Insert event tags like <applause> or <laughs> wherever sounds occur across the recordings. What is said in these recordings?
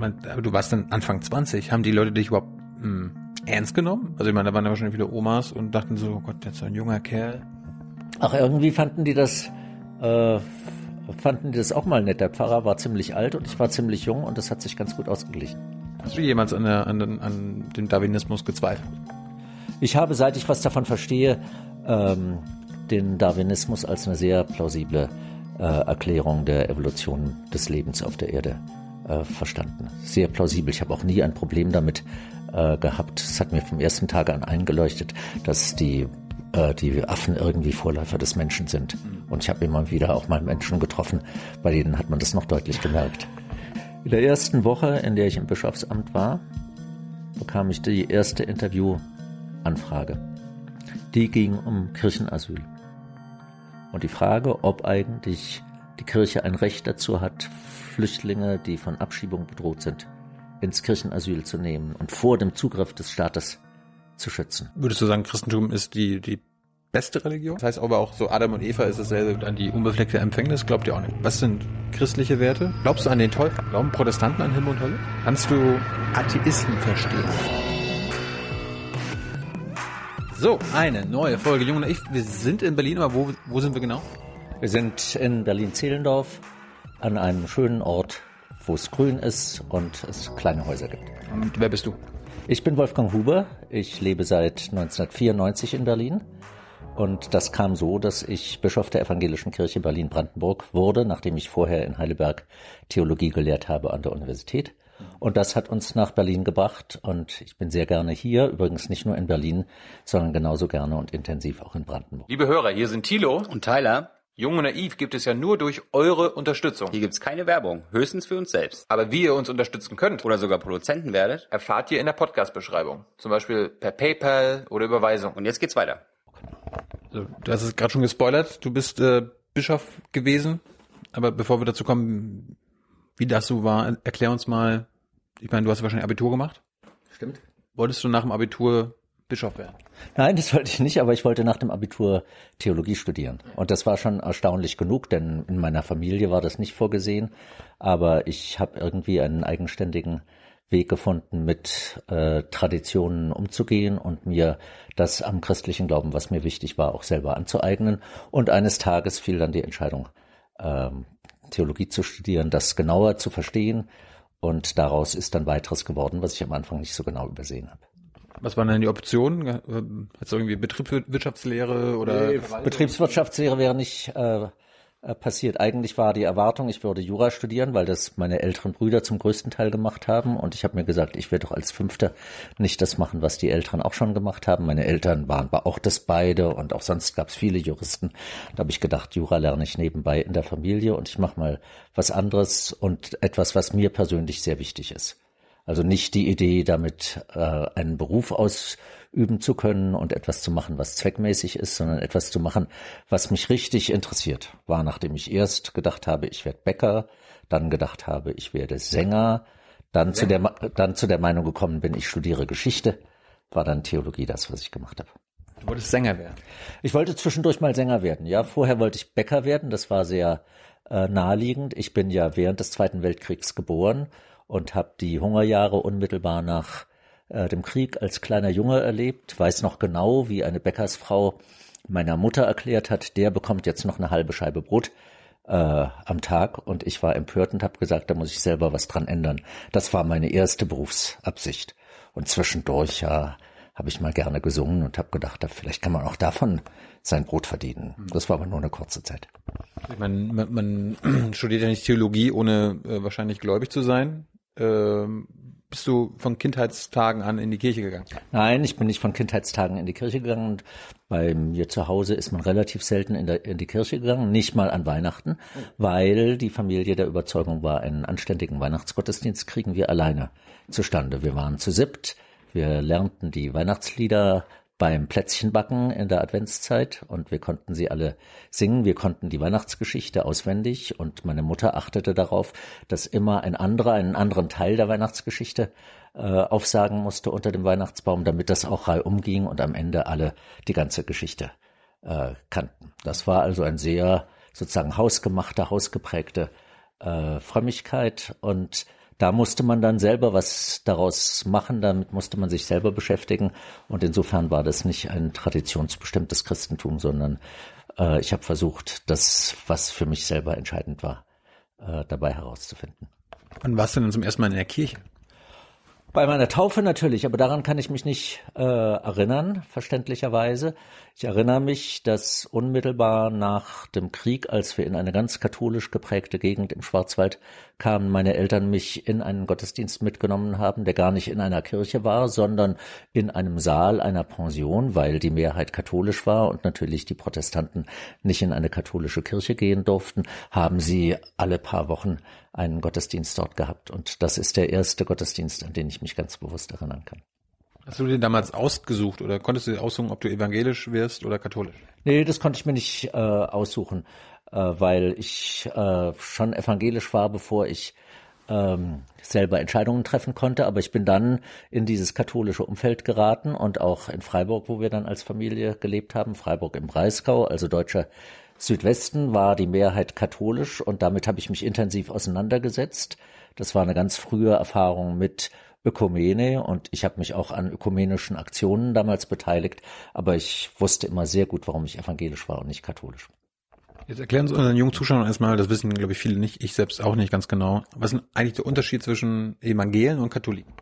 du warst dann Anfang 20. Haben die Leute dich überhaupt mh, hm, ernst genommen? Also ich meine, da waren ja wahrscheinlich viele Omas und dachten so, oh Gott, der ist so ein junger Kerl. Ach, irgendwie fanden die das, äh, fanden die das auch mal nett. Der Pfarrer war ziemlich alt und ich war ziemlich jung und das hat sich ganz gut ausgeglichen. Hast du jemals an, der, an, an dem Darwinismus gezweifelt? Ich habe, seit ich was davon verstehe, ähm, den Darwinismus als eine sehr plausible äh, Erklärung der Evolution des Lebens auf der Erde äh, verstanden. Sehr plausibel. Ich habe auch nie ein Problem damit äh, gehabt. Es hat mir vom ersten Tag an eingeleuchtet, dass die äh, die Affen irgendwie Vorläufer des Menschen sind. Und ich habe immer wieder auch mal Menschen getroffen, bei denen hat man das noch deutlich gemerkt. <laughs> In der ersten Woche, in der ich im Bischofsamt war, bekam ich die erste Interviewanfrage. Die ging um Kirchenasyl. Und die Frage, ob eigentlich die Kirche ein Recht dazu hat, Flüchtlinge, die von Abschiebung bedroht sind, ins Kirchenasyl zu nehmen und vor dem Zugriff des Staates zu schützen. Würdest du sagen, Christentum ist die, die beste Religion? Das heißt aber auch so Adam und Eva ist dasselbe an die unbefleckte Empfängnis, glaubt ihr auch nicht. Was sind christliche Werte? Glaubst du an den Teufel? Glauben Protestanten an Himmel und Hölle? Kannst du Atheisten verstehen? So, eine neue Folge Jung und ich. Wir sind in Berlin, aber wo, wo sind wir genau? Wir sind in Berlin-Zehlendorf an einem schönen Ort, wo es grün ist und es kleine Häuser gibt. Und wer bist du? Ich bin Wolfgang Huber. Ich lebe seit 1994 in Berlin. Und das kam so, dass ich Bischof der Evangelischen Kirche Berlin-Brandenburg wurde, nachdem ich vorher in Heidelberg Theologie gelehrt habe an der Universität. Und das hat uns nach Berlin gebracht und ich bin sehr gerne hier, übrigens nicht nur in Berlin, sondern genauso gerne und intensiv auch in Brandenburg. Liebe Hörer, hier sind Thilo und Tyler. Jung und Naiv gibt es ja nur durch eure Unterstützung. Hier gibt es keine Werbung, höchstens für uns selbst. Aber wie ihr uns unterstützen könnt oder sogar Produzenten werdet, erfahrt ihr in der Podcast-Beschreibung. Zum Beispiel per PayPal oder Überweisung. Und jetzt geht's weiter. Also, du hast es gerade schon gespoilert. Du bist äh, Bischof gewesen. Aber bevor wir dazu kommen, wie das so war, erklär uns mal, ich meine, du hast wahrscheinlich Abitur gemacht. Stimmt. Wolltest du nach dem Abitur Bischof werden? Nein, das wollte ich nicht, aber ich wollte nach dem Abitur Theologie studieren. Und das war schon erstaunlich genug, denn in meiner Familie war das nicht vorgesehen. Aber ich habe irgendwie einen eigenständigen Weg gefunden, mit äh, Traditionen umzugehen und mir das am christlichen Glauben, was mir wichtig war, auch selber anzueignen. Und eines Tages fiel dann die Entscheidung, ähm, Theologie zu studieren, das genauer zu verstehen und daraus ist dann weiteres geworden, was ich am Anfang nicht so genau übersehen habe. Was waren denn die Optionen? Hat irgendwie Betriebswirtschaftslehre oder? Nee, Betriebswirtschaftslehre wäre nicht äh, äh, passiert. Eigentlich war die Erwartung, ich würde Jura studieren, weil das meine älteren Brüder zum größten Teil gemacht haben. Und ich habe mir gesagt, ich werde doch als Fünfter nicht das machen, was die Älteren auch schon gemacht haben. Meine Eltern waren aber auch das beide und auch sonst gab es viele Juristen. Da habe ich gedacht, Jura lerne ich nebenbei in der Familie und ich mache mal was anderes und etwas, was mir persönlich sehr wichtig ist. Also nicht die Idee, damit äh, einen Beruf aus üben zu können und etwas zu machen, was zweckmäßig ist, sondern etwas zu machen, was mich richtig interessiert. War, nachdem ich erst gedacht habe, ich werde Bäcker, dann gedacht habe, ich werde Sänger, dann zu der, dann zu der Meinung gekommen bin, ich studiere Geschichte, war dann Theologie das, was ich gemacht habe. Du wolltest Sänger werden? Ich wollte zwischendurch mal Sänger werden. Ja, vorher wollte ich Bäcker werden. Das war sehr äh, naheliegend. Ich bin ja während des Zweiten Weltkriegs geboren und habe die Hungerjahre unmittelbar nach äh, dem Krieg als kleiner Junge erlebt, weiß noch genau, wie eine Bäckersfrau meiner Mutter erklärt hat, der bekommt jetzt noch eine halbe Scheibe Brot äh, am Tag und ich war empört und habe gesagt, da muss ich selber was dran ändern. Das war meine erste Berufsabsicht. Und zwischendurch ja, habe ich mal gerne gesungen und habe gedacht, vielleicht kann man auch davon sein Brot verdienen. Das war aber nur eine kurze Zeit. Ich meine, man, man <clears throat> studiert ja nicht Theologie, ohne äh, wahrscheinlich gläubig zu sein. Ähm, bist du von Kindheitstagen an in die Kirche gegangen? Nein, ich bin nicht von Kindheitstagen in die Kirche gegangen. Und bei mir zu Hause ist man relativ selten in, der, in die Kirche gegangen, nicht mal an Weihnachten, weil die Familie der Überzeugung war, einen anständigen Weihnachtsgottesdienst kriegen wir alleine zustande. Wir waren zu siebt, wir lernten die Weihnachtslieder beim Plätzchenbacken in der Adventszeit und wir konnten sie alle singen. Wir konnten die Weihnachtsgeschichte auswendig und meine Mutter achtete darauf, dass immer ein anderer einen anderen Teil der Weihnachtsgeschichte äh, aufsagen musste unter dem Weihnachtsbaum, damit das auch reihum ging und am Ende alle die ganze Geschichte äh, kannten. Das war also ein sehr sozusagen hausgemachte, hausgeprägte äh, Frömmigkeit und da musste man dann selber was daraus machen, damit musste man sich selber beschäftigen. Und insofern war das nicht ein traditionsbestimmtes Christentum, sondern äh, ich habe versucht, das, was für mich selber entscheidend war, äh, dabei herauszufinden. Wann warst du denn zum ersten Mal in der Kirche? Bei meiner Taufe natürlich, aber daran kann ich mich nicht äh, erinnern, verständlicherweise. Ich erinnere mich, dass unmittelbar nach dem Krieg, als wir in eine ganz katholisch geprägte Gegend im Schwarzwald kamen, meine Eltern mich in einen Gottesdienst mitgenommen haben, der gar nicht in einer Kirche war, sondern in einem Saal einer Pension, weil die Mehrheit katholisch war und natürlich die Protestanten nicht in eine katholische Kirche gehen durften, haben sie alle paar Wochen einen Gottesdienst dort gehabt. Und das ist der erste Gottesdienst, an den ich mich ganz bewusst erinnern kann. Hast du den damals ausgesucht oder konntest du dir aussuchen, ob du evangelisch wirst oder katholisch? Nee, das konnte ich mir nicht äh, aussuchen, äh, weil ich äh, schon evangelisch war, bevor ich ähm, selber Entscheidungen treffen konnte. Aber ich bin dann in dieses katholische Umfeld geraten und auch in Freiburg, wo wir dann als Familie gelebt haben, Freiburg im Breisgau, also deutscher Südwesten war die Mehrheit katholisch und damit habe ich mich intensiv auseinandergesetzt. Das war eine ganz frühe Erfahrung mit Ökumene und ich habe mich auch an ökumenischen Aktionen damals beteiligt, aber ich wusste immer sehr gut, warum ich evangelisch war und nicht katholisch. Jetzt erklären Sie unseren jungen Zuschauern erstmal, das wissen, glaube ich, viele nicht, ich selbst auch nicht ganz genau. Was ist eigentlich der Unterschied zwischen Evangelien und Katholiken?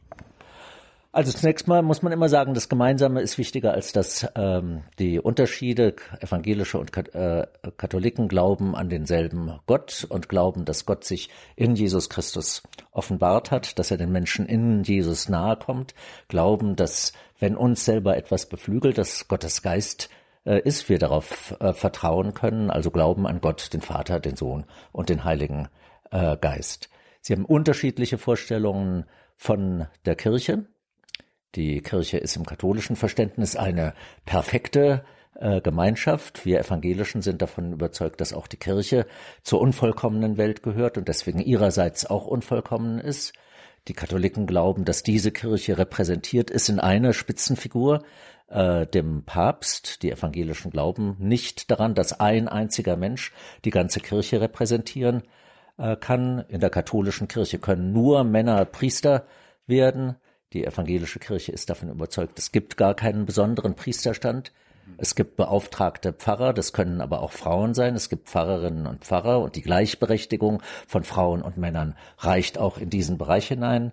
Also zunächst mal muss man immer sagen, das Gemeinsame ist wichtiger als das ähm, die Unterschiede. Evangelische und äh, Katholiken glauben an denselben Gott und glauben, dass Gott sich in Jesus Christus offenbart hat, dass er den Menschen in Jesus nahe kommt, glauben, dass wenn uns selber etwas beflügelt, dass Gottes Geist äh, ist, wir darauf äh, vertrauen können, also glauben an Gott, den Vater, den Sohn und den Heiligen äh, Geist. Sie haben unterschiedliche Vorstellungen von der Kirche die Kirche ist im katholischen Verständnis eine perfekte äh, Gemeinschaft. Wir Evangelischen sind davon überzeugt, dass auch die Kirche zur unvollkommenen Welt gehört und deswegen ihrerseits auch unvollkommen ist. Die Katholiken glauben, dass diese Kirche repräsentiert ist in einer Spitzenfigur, äh, dem Papst. Die Evangelischen glauben nicht daran, dass ein einziger Mensch die ganze Kirche repräsentieren äh, kann. In der katholischen Kirche können nur Männer Priester werden. Die evangelische Kirche ist davon überzeugt, es gibt gar keinen besonderen Priesterstand. Es gibt beauftragte Pfarrer, das können aber auch Frauen sein. Es gibt Pfarrerinnen und Pfarrer und die Gleichberechtigung von Frauen und Männern reicht auch in diesen Bereich hinein.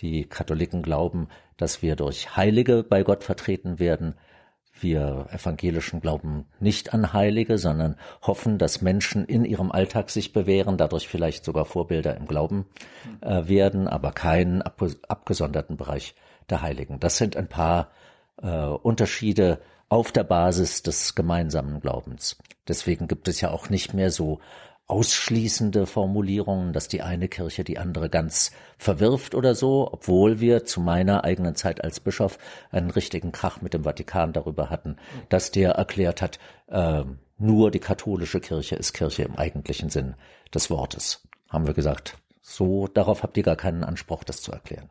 Die Katholiken glauben, dass wir durch Heilige bei Gott vertreten werden. Wir Evangelischen glauben nicht an Heilige, sondern hoffen, dass Menschen in ihrem Alltag sich bewähren, dadurch vielleicht sogar Vorbilder im Glauben äh, werden, aber keinen ab abgesonderten Bereich der Heiligen. Das sind ein paar äh, Unterschiede auf der Basis des gemeinsamen Glaubens. Deswegen gibt es ja auch nicht mehr so ausschließende Formulierungen, dass die eine Kirche die andere ganz verwirft oder so, obwohl wir zu meiner eigenen Zeit als Bischof einen richtigen Krach mit dem Vatikan darüber hatten, dass der erklärt hat, äh, nur die katholische Kirche ist Kirche im eigentlichen Sinn des Wortes. Haben wir gesagt, so darauf habt ihr gar keinen Anspruch, das zu erklären.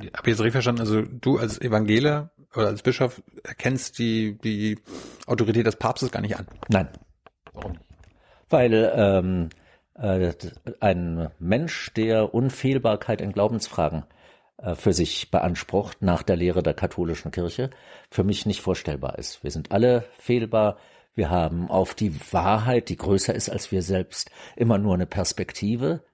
Ich habe jetzt richtig verstanden, also du als Evangeler oder als Bischof erkennst die, die Autorität des Papstes gar nicht an? Nein. Warum? Weil ähm, äh, ein Mensch, der Unfehlbarkeit in Glaubensfragen äh, für sich beansprucht nach der Lehre der katholischen Kirche, für mich nicht vorstellbar ist. Wir sind alle fehlbar. Wir haben auf die Wahrheit, die größer ist als wir selbst, immer nur eine Perspektive.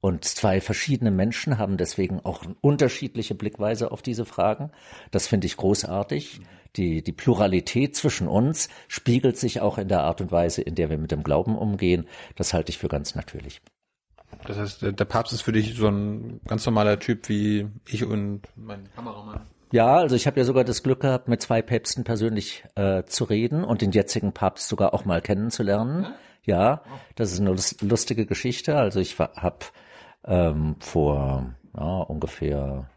Und zwei verschiedene Menschen haben deswegen auch unterschiedliche Blickweise auf diese Fragen. Das finde ich großartig. Die, die Pluralität zwischen uns spiegelt sich auch in der Art und Weise, in der wir mit dem Glauben umgehen. Das halte ich für ganz natürlich. Das heißt, der Papst ist für dich so ein ganz normaler Typ wie ich und mein Kameramann. Ja, also ich habe ja sogar das Glück gehabt, mit zwei Päpsten persönlich äh, zu reden und den jetzigen Papst sogar auch mal kennenzulernen. Ja, das ist eine lustige Geschichte. Also ich habe ähm, vor ja, ungefähr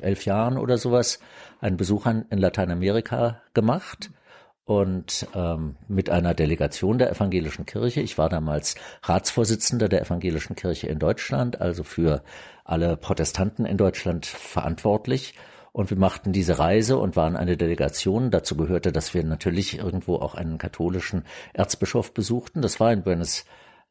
elf Jahren oder sowas einen Besuch in Lateinamerika gemacht und ähm, mit einer Delegation der evangelischen Kirche. Ich war damals Ratsvorsitzender der evangelischen Kirche in Deutschland, also für alle Protestanten in Deutschland verantwortlich. Und wir machten diese Reise und waren eine Delegation. Dazu gehörte, dass wir natürlich irgendwo auch einen katholischen Erzbischof besuchten. Das war in Buenos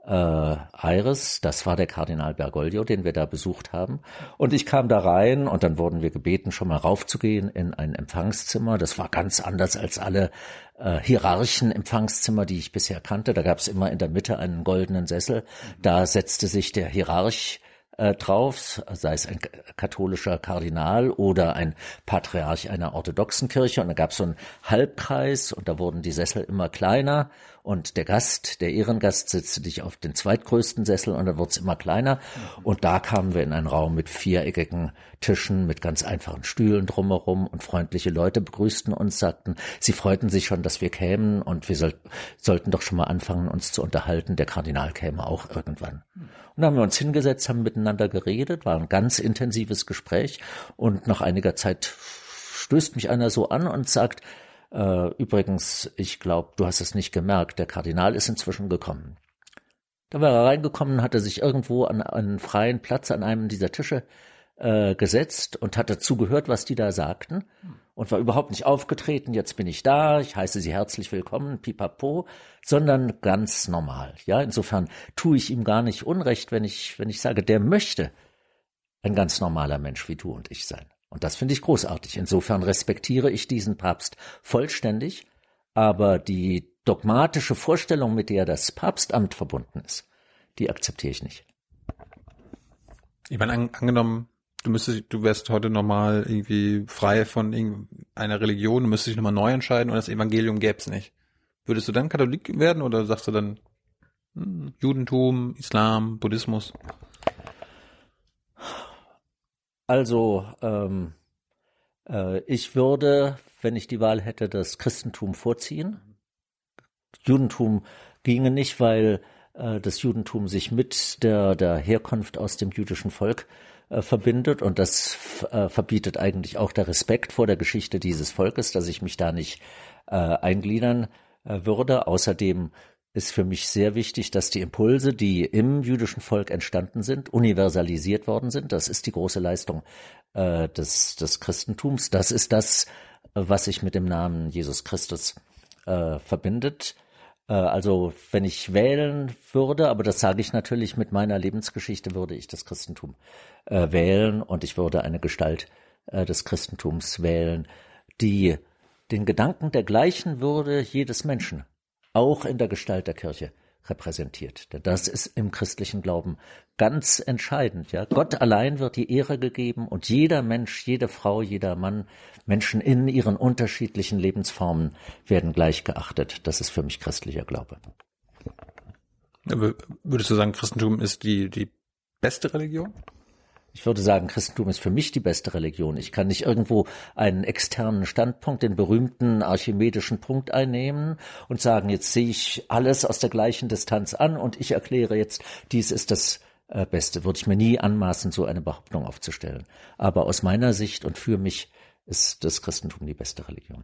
äh, Aires, das war der Kardinal Bergoglio, den wir da besucht haben. Und ich kam da rein und dann wurden wir gebeten, schon mal raufzugehen in ein Empfangszimmer. Das war ganz anders als alle äh, hierarchen Empfangszimmer, die ich bisher kannte. Da gab es immer in der Mitte einen goldenen Sessel. Da setzte sich der Hierarch äh, drauf, sei es ein katholischer Kardinal oder ein Patriarch einer orthodoxen Kirche. Und da gab es so einen Halbkreis und da wurden die Sessel immer kleiner und der Gast, der Ehrengast, setzte dich auf den zweitgrößten Sessel und dann wurde es immer kleiner. Und da kamen wir in einen Raum mit viereckigen Tischen, mit ganz einfachen Stühlen drumherum und freundliche Leute begrüßten uns, sagten, sie freuten sich schon, dass wir kämen und wir soll, sollten doch schon mal anfangen, uns zu unterhalten. Der Kardinal käme auch irgendwann. Und dann haben wir uns hingesetzt, haben miteinander geredet, war ein ganz intensives Gespräch und nach einiger Zeit stößt mich einer so an und sagt, äh, übrigens, ich glaube, du hast es nicht gemerkt, der Kardinal ist inzwischen gekommen. Da war er reingekommen, hatte sich irgendwo an einen freien Platz an einem dieser Tische äh, gesetzt und hatte zugehört, was die da sagten und war überhaupt nicht aufgetreten, jetzt bin ich da, ich heiße Sie herzlich willkommen, pipapo, sondern ganz normal. Ja, insofern tue ich ihm gar nicht Unrecht, wenn ich, wenn ich sage, der möchte ein ganz normaler Mensch wie du und ich sein. Und das finde ich großartig. Insofern respektiere ich diesen Papst vollständig, aber die dogmatische Vorstellung, mit der das Papstamt verbunden ist, die akzeptiere ich nicht. Ich meine, an, angenommen, du müsstest, du wärst heute nochmal irgendwie frei von einer Religion, du müsstest dich nochmal neu entscheiden und das Evangelium gäbe es nicht. Würdest du dann Katholik werden oder sagst du dann hm, Judentum, Islam, Buddhismus? Also, ähm, äh, ich würde, wenn ich die Wahl hätte, das Christentum vorziehen. Judentum ginge nicht, weil äh, das Judentum sich mit der, der Herkunft aus dem jüdischen Volk äh, verbindet und das äh, verbietet eigentlich auch der Respekt vor der Geschichte dieses Volkes, dass ich mich da nicht äh, eingliedern würde. Außerdem ist für mich sehr wichtig, dass die Impulse, die im jüdischen Volk entstanden sind, universalisiert worden sind. Das ist die große Leistung äh, des, des Christentums. Das ist das, was sich mit dem Namen Jesus Christus äh, verbindet. Äh, also wenn ich wählen würde, aber das sage ich natürlich mit meiner Lebensgeschichte, würde ich das Christentum äh, wählen und ich würde eine Gestalt äh, des Christentums wählen, die den Gedanken der gleichen Würde jedes Menschen auch in der Gestalt der Kirche repräsentiert. Denn das ist im christlichen Glauben ganz entscheidend. Ja, Gott allein wird die Ehre gegeben und jeder Mensch, jede Frau, jeder Mann, Menschen in ihren unterschiedlichen Lebensformen werden gleich geachtet. Das ist für mich christlicher Glaube. Würdest du sagen, Christentum ist die, die beste Religion? Ich würde sagen, Christentum ist für mich die beste Religion. Ich kann nicht irgendwo einen externen Standpunkt, den berühmten archimedischen Punkt einnehmen und sagen, jetzt sehe ich alles aus der gleichen Distanz an und ich erkläre jetzt, dies ist das äh, Beste. Würde ich mir nie anmaßen, so eine Behauptung aufzustellen. Aber aus meiner Sicht und für mich ist das Christentum die beste Religion.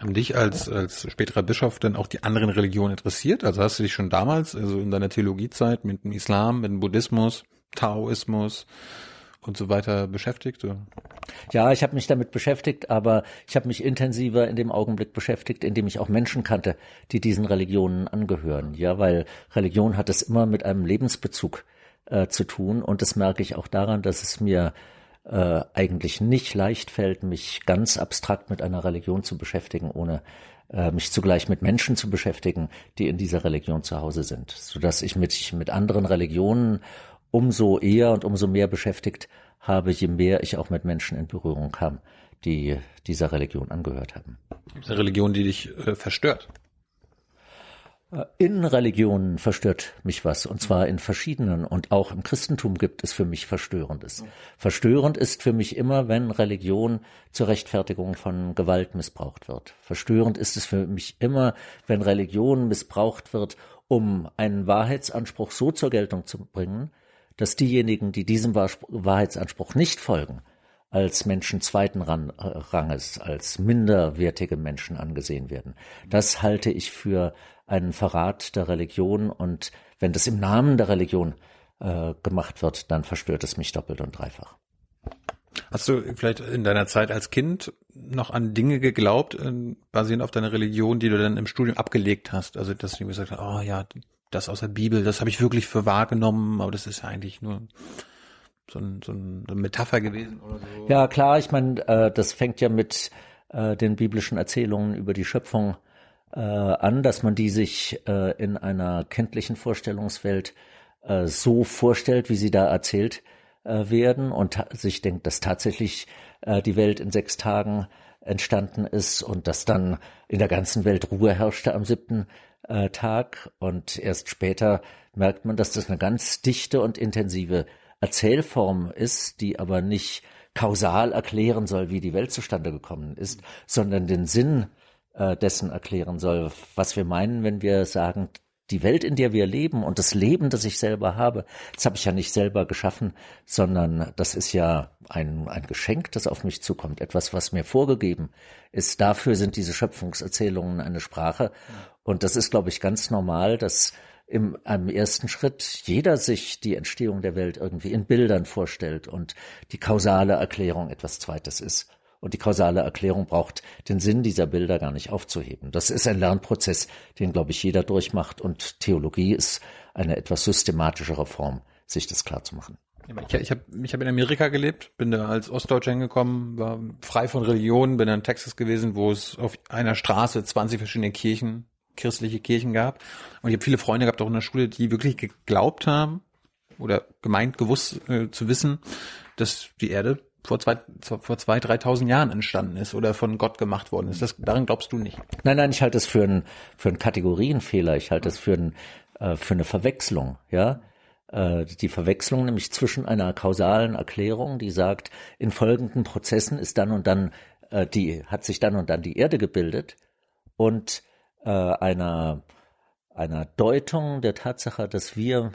Haben dich als, als späterer Bischof denn auch die anderen Religionen interessiert? Also hast du dich schon damals, also in deiner Theologiezeit mit dem Islam, mit dem Buddhismus, Taoismus, und so weiter beschäftigt? Oder? Ja, ich habe mich damit beschäftigt, aber ich habe mich intensiver in dem Augenblick beschäftigt, in dem ich auch Menschen kannte, die diesen Religionen angehören. Ja, weil Religion hat es immer mit einem Lebensbezug äh, zu tun und das merke ich auch daran, dass es mir äh, eigentlich nicht leicht fällt, mich ganz abstrakt mit einer Religion zu beschäftigen, ohne äh, mich zugleich mit Menschen zu beschäftigen, die in dieser Religion zu Hause sind, so dass ich mich mit anderen Religionen umso eher und umso mehr beschäftigt habe, je mehr ich auch mit Menschen in Berührung kam, die dieser Religion angehört haben. Gibt es eine Religion, die dich äh, verstört? Äh, in Religionen verstört mich was, und zwar in verschiedenen. Und auch im Christentum gibt es für mich Verstörendes. Verstörend ist für mich immer, wenn Religion zur Rechtfertigung von Gewalt missbraucht wird. Verstörend ist es für mich immer, wenn Religion missbraucht wird, um einen Wahrheitsanspruch so zur Geltung zu bringen, dass diejenigen, die diesem Wahrheitsanspruch nicht folgen, als Menschen zweiten Ranges, als minderwertige Menschen angesehen werden. Das halte ich für einen Verrat der Religion und wenn das im Namen der Religion äh, gemacht wird, dann verstört es mich doppelt und dreifach. Hast du vielleicht in deiner Zeit als Kind noch an Dinge geglaubt, äh, basierend auf deiner Religion, die du dann im Studium abgelegt hast? Also, dass du gesagt hast, oh ja, das aus der Bibel, das habe ich wirklich für wahrgenommen, aber das ist ja eigentlich nur so, ein, so eine Metapher gewesen oder so. Ja, klar, ich meine, äh, das fängt ja mit äh, den biblischen Erzählungen über die Schöpfung äh, an, dass man die sich äh, in einer kenntlichen Vorstellungswelt äh, so vorstellt, wie sie da erzählt äh, werden und sich denkt, dass tatsächlich äh, die Welt in sechs Tagen entstanden ist und dass dann in der ganzen Welt Ruhe herrschte am siebten äh, Tag und erst später merkt man, dass das eine ganz dichte und intensive Erzählform ist, die aber nicht kausal erklären soll, wie die Welt zustande gekommen ist, sondern den Sinn äh, dessen erklären soll, was wir meinen, wenn wir sagen, die Welt, in der wir leben und das Leben, das ich selber habe, das habe ich ja nicht selber geschaffen, sondern das ist ja ein, ein Geschenk, das auf mich zukommt, etwas, was mir vorgegeben ist. Dafür sind diese Schöpfungserzählungen eine Sprache. Und das ist, glaube ich, ganz normal, dass im einem ersten Schritt jeder sich die Entstehung der Welt irgendwie in Bildern vorstellt und die kausale Erklärung etwas Zweites ist. Und die kausale Erklärung braucht den Sinn dieser Bilder gar nicht aufzuheben. Das ist ein Lernprozess, den, glaube ich, jeder durchmacht. Und Theologie ist eine etwas systematischere Form, sich das klarzumachen. Ich, ich habe ich hab in Amerika gelebt, bin da als Ostdeutscher hingekommen, war frei von Religion, bin in Texas gewesen, wo es auf einer Straße 20 verschiedene Kirchen, christliche Kirchen gab. Und ich habe viele Freunde gehabt, auch in der Schule, die wirklich geglaubt haben oder gemeint, gewusst äh, zu wissen, dass die Erde vor zwei, vor zwei, dreitausend Jahren entstanden ist oder von Gott gemacht worden ist. Das, daran glaubst du nicht? Nein, nein, ich halte es für einen, für einen Kategorienfehler. Ich halte es für, ein, äh, für eine Verwechslung, ja. Äh, die Verwechslung nämlich zwischen einer kausalen Erklärung, die sagt, in folgenden Prozessen ist dann und dann, äh, die, hat sich dann und dann die Erde gebildet und einer, einer Deutung der Tatsache, dass wir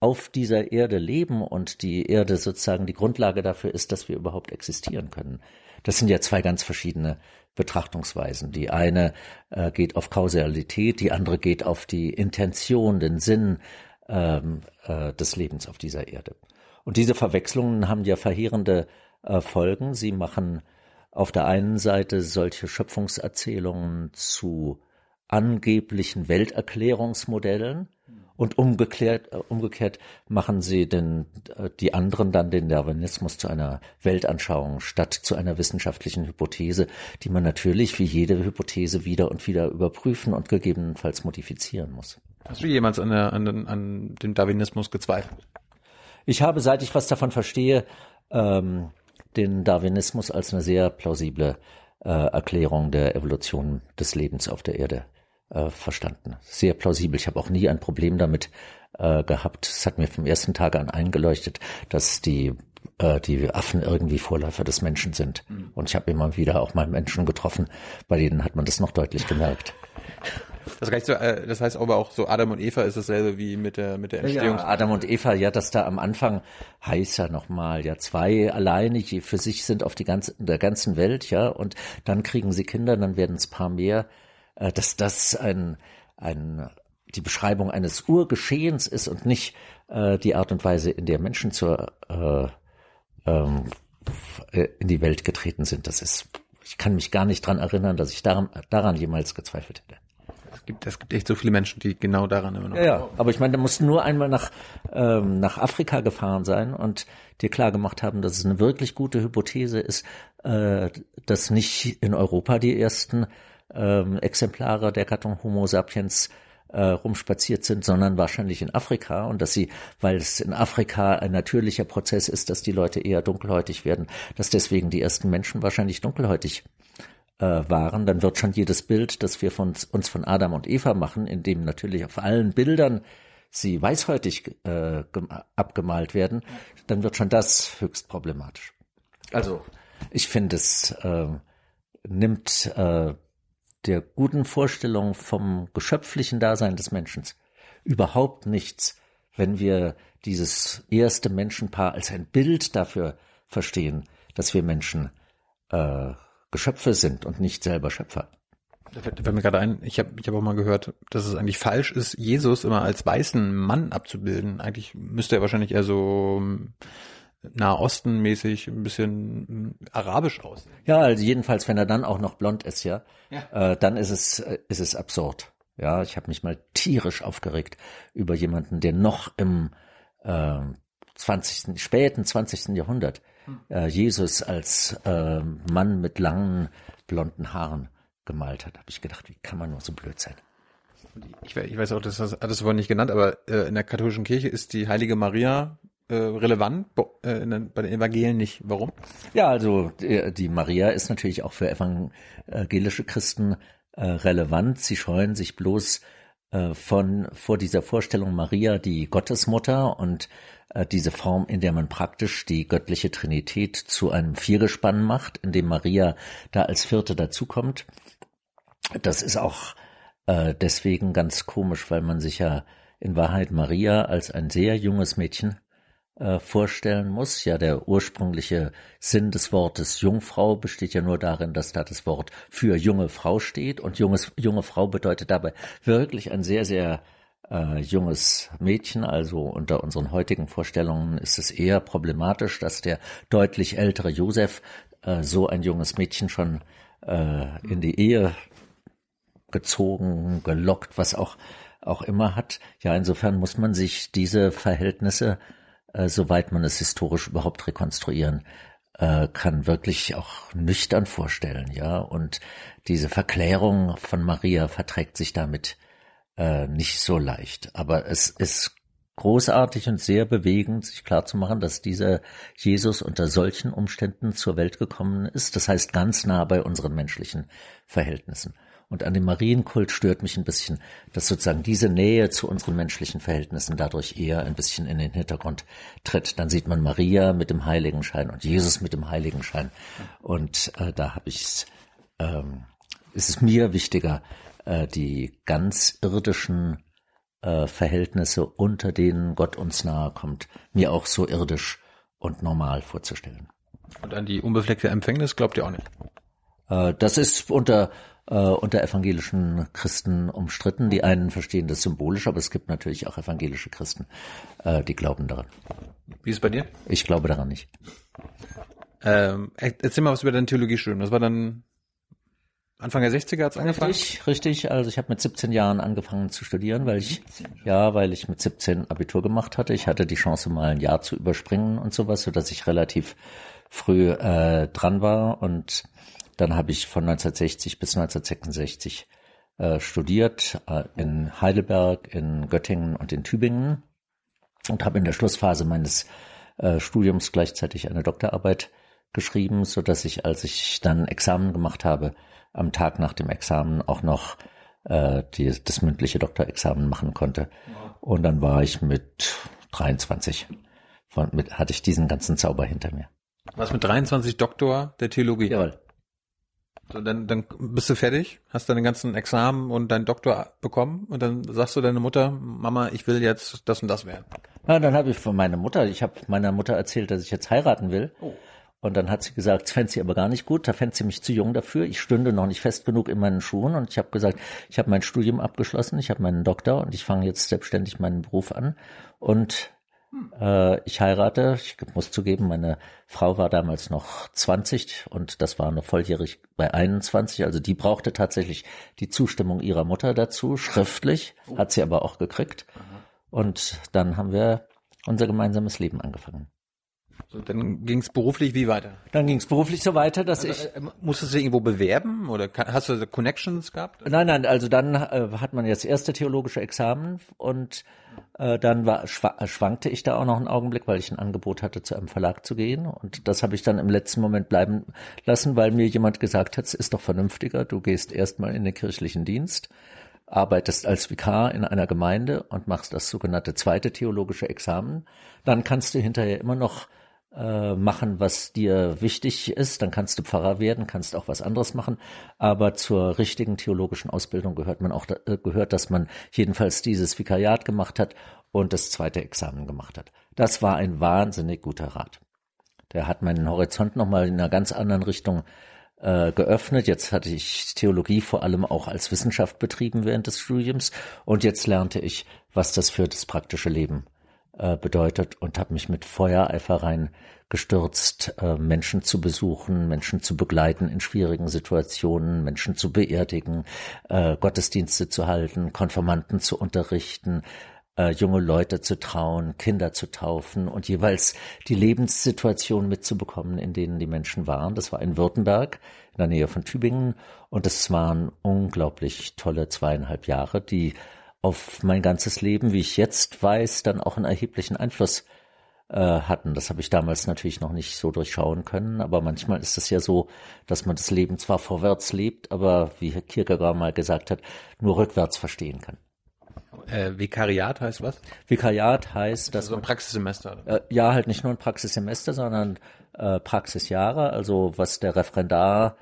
auf dieser Erde leben und die Erde sozusagen die Grundlage dafür ist, dass wir überhaupt existieren können. Das sind ja zwei ganz verschiedene Betrachtungsweisen. Die eine äh, geht auf Kausalität, die andere geht auf die Intention, den Sinn ähm, äh, des Lebens auf dieser Erde. Und diese Verwechslungen haben ja verheerende äh, Folgen. Sie machen auf der einen Seite solche Schöpfungserzählungen zu angeblichen Welterklärungsmodellen, und umgekehrt, äh, umgekehrt machen sie den, äh, die anderen dann den Darwinismus zu einer Weltanschauung statt zu einer wissenschaftlichen Hypothese, die man natürlich wie jede Hypothese wieder und wieder überprüfen und gegebenenfalls modifizieren muss. Hast du jemals an, der, an, den, an dem Darwinismus gezweifelt? Ich habe, seit ich was davon verstehe, ähm, den Darwinismus als eine sehr plausible äh, Erklärung der Evolution des Lebens auf der Erde äh, verstanden. Sehr plausibel. Ich habe auch nie ein Problem damit äh, gehabt. Es hat mir vom ersten Tag an eingeleuchtet, dass die äh, die Affen irgendwie Vorläufer des Menschen sind. Mhm. Und ich habe immer wieder auch mal Menschen getroffen, bei denen hat man das noch deutlich gemerkt. Das, heißt, äh, das heißt aber auch so Adam und Eva ist dasselbe wie mit der mit der Entstehung. Ja, Adam und Eva, ja, das da am Anfang heißt ja nochmal, ja, zwei alleine die für sich sind auf die ganze der ganzen Welt, ja, und dann kriegen sie Kinder, dann werden es paar mehr dass das ein, ein, die Beschreibung eines Urgeschehens ist und nicht äh, die Art und Weise, in der Menschen zur, äh, ähm, äh, in die Welt getreten sind. Das ist, ich kann mich gar nicht dran erinnern, dass ich daran, daran jemals gezweifelt hätte. Es gibt, es gibt echt so viele Menschen, die genau daran immer noch. Ja, ja. aber ich meine, da musst nur einmal nach, ähm, nach Afrika gefahren sein und dir klar gemacht haben, dass es eine wirklich gute Hypothese ist, äh, dass nicht in Europa die ersten ähm, Exemplare der Gattung Homo sapiens äh, rumspaziert sind, sondern wahrscheinlich in Afrika und dass sie, weil es in Afrika ein natürlicher Prozess ist, dass die Leute eher dunkelhäutig werden, dass deswegen die ersten Menschen wahrscheinlich dunkelhäutig äh, waren, dann wird schon jedes Bild, das wir von uns von Adam und Eva machen, in dem natürlich auf allen Bildern sie weißhäutig äh, abgemalt werden, dann wird schon das höchst problematisch. Also ich finde es äh, nimmt äh, der guten Vorstellung vom geschöpflichen Dasein des Menschen überhaupt nichts, wenn wir dieses erste Menschenpaar als ein Bild dafür verstehen, dass wir Menschen äh, Geschöpfe sind und nicht selber Schöpfer. Da fällt, mir gerade ein, ich habe ich hab auch mal gehört, dass es eigentlich falsch ist, Jesus immer als weißen Mann abzubilden. Eigentlich müsste er wahrscheinlich eher so Nahosten-mäßig ein bisschen äh, arabisch aus. Ja, also jedenfalls, wenn er dann auch noch blond ist, ja, ja. Äh, dann ist es, äh, ist es absurd. Ja, ich habe mich mal tierisch aufgeregt über jemanden, der noch im äh, 20., späten 20. Jahrhundert äh, Jesus als äh, Mann mit langen blonden Haaren gemalt hat. Habe ich gedacht, wie kann man nur so blöd sein? Ich, ich weiß auch, das hast du vorhin nicht genannt, aber äh, in der katholischen Kirche ist die heilige Maria relevant, äh, bei den Evangelien nicht. Warum? Ja, also die, Maria ist natürlich auch für evangelische Christen äh, relevant. Sie scheuen sich bloß äh, von vor dieser Vorstellung Maria, die Gottesmutter und äh, diese Form, in der man praktisch die göttliche Trinität zu einem Viergespann macht, in dem Maria da als Vierte dazukommt. Das ist auch äh, deswegen ganz komisch, weil man sich ja in Wahrheit Maria als ein sehr junges Mädchen äh, vorstellen muss. Ja, der ursprüngliche Sinn des Wortes Jungfrau besteht ja nur darin, dass da das Wort für junge Frau steht und junges, junge Frau bedeutet dabei wirklich ein sehr, sehr äh, junges Mädchen. Also unter unseren heutigen Vorstellungen ist es eher problematisch, dass der deutlich ältere Josef äh, so ein junges Mädchen schon äh, in die Ehe gezogen, gelockt, was auch auch immer hat. Ja, insofern muss man sich diese Verhältnisse äh, soweit man es historisch überhaupt rekonstruieren äh, kann, wirklich auch nüchtern vorstellen, ja. Und diese Verklärung von Maria verträgt sich damit äh, nicht so leicht. Aber es ist großartig und sehr bewegend, sich klarzumachen, dass dieser Jesus unter solchen Umständen zur Welt gekommen ist. Das heißt ganz nah bei unseren menschlichen Verhältnissen. Und an dem Marienkult stört mich ein bisschen, dass sozusagen diese Nähe zu unseren menschlichen Verhältnissen dadurch eher ein bisschen in den Hintergrund tritt. Dann sieht man Maria mit dem Heiligenschein und Jesus mit dem Heiligenschein. Und äh, da habe ich ähm, ist es mir wichtiger, äh, die ganz irdischen äh, Verhältnisse, unter denen Gott uns nahe kommt, mir auch so irdisch und normal vorzustellen. Und an die unbefleckte Empfängnis glaubt ihr auch nicht? Äh, das ist unter äh, unter evangelischen Christen umstritten. Die einen verstehen das symbolisch, aber es gibt natürlich auch evangelische Christen, äh, die glauben daran. Wie ist es bei dir? Ich glaube daran nicht. Ähm, erzähl mal was über dein Theologiestudium. Das war dann Anfang der 60er hat's angefangen? Richtig, richtig. Also ich habe mit 17 Jahren angefangen zu studieren, weil ich ja, weil ich mit 17 Abitur gemacht hatte. Ich hatte die Chance mal ein Jahr zu überspringen und sowas, so dass ich relativ früh äh, dran war und dann habe ich von 1960 bis 1966 äh, studiert äh, in Heidelberg, in Göttingen und in Tübingen und habe in der Schlussphase meines äh, Studiums gleichzeitig eine Doktorarbeit geschrieben, so dass ich, als ich dann Examen gemacht habe, am Tag nach dem Examen auch noch äh, die, das mündliche Doktorexamen machen konnte. Und dann war ich mit 23, von, mit, hatte ich diesen ganzen Zauber hinter mir. Was mit 23 Doktor der Theologie? Jawohl. So, dann, dann bist du fertig, hast deine ganzen Examen und deinen Doktor bekommen und dann sagst du deiner Mutter, Mama, ich will jetzt das und das werden. Ja, dann habe ich von meiner Mutter, ich habe meiner Mutter erzählt, dass ich jetzt heiraten will. Oh. Und dann hat sie gesagt, das fände sie aber gar nicht gut, da fände sie mich zu jung dafür. Ich stünde noch nicht fest genug in meinen Schuhen und ich habe gesagt, ich habe mein Studium abgeschlossen, ich habe meinen Doktor und ich fange jetzt selbstständig meinen Beruf an. Und äh, ich heirate, ich muss zugeben, meine Frau war damals noch 20 und das war noch volljährig bei 21. Also die brauchte tatsächlich die Zustimmung ihrer Mutter dazu, schriftlich, hat sie aber auch gekriegt. Und dann haben wir unser gemeinsames Leben angefangen. So, dann ging es beruflich wie weiter? Dann ging es beruflich so weiter, dass also, ich... Äh, musstest du irgendwo bewerben oder hast du Connections gehabt? Nein, nein, also dann äh, hat man jetzt erste theologische Examen und äh, dann war, schwankte ich da auch noch einen Augenblick, weil ich ein Angebot hatte, zu einem Verlag zu gehen. Und das habe ich dann im letzten Moment bleiben lassen, weil mir jemand gesagt hat, es ist doch vernünftiger, du gehst erstmal in den kirchlichen Dienst arbeitest als Vikar in einer Gemeinde und machst das sogenannte zweite theologische Examen, dann kannst du hinterher immer noch äh, machen, was dir wichtig ist, dann kannst du Pfarrer werden, kannst auch was anderes machen, aber zur richtigen theologischen Ausbildung gehört man auch äh, gehört, dass man jedenfalls dieses Vikariat gemacht hat und das zweite Examen gemacht hat. Das war ein wahnsinnig guter Rat. Der hat meinen Horizont nochmal in einer ganz anderen Richtung äh, geöffnet. Jetzt hatte ich Theologie vor allem auch als Wissenschaft betrieben während des Studiums und jetzt lernte ich, was das für das praktische Leben äh, bedeutet und habe mich mit Feuereifer reingestürzt, äh, Menschen zu besuchen, Menschen zu begleiten in schwierigen Situationen, Menschen zu beerdigen, äh, Gottesdienste zu halten, Konformanten zu unterrichten, äh, junge Leute zu trauen, Kinder zu taufen und jeweils die Lebenssituation mitzubekommen, in denen die Menschen waren. Das war in Württemberg, in der Nähe von Tübingen. Und es waren unglaublich tolle zweieinhalb Jahre, die auf mein ganzes Leben, wie ich jetzt weiß, dann auch einen erheblichen Einfluss äh, hatten. Das habe ich damals natürlich noch nicht so durchschauen können, aber manchmal ist es ja so, dass man das Leben zwar vorwärts lebt, aber wie Herr Kierkegaard mal gesagt hat, nur rückwärts verstehen kann. Äh, Vikariat heißt was? Vikariat heißt, dass so ein Praxissemester. Äh, ja, halt nicht nur ein Praxissemester, sondern äh, Praxisjahre. Also was der Referendar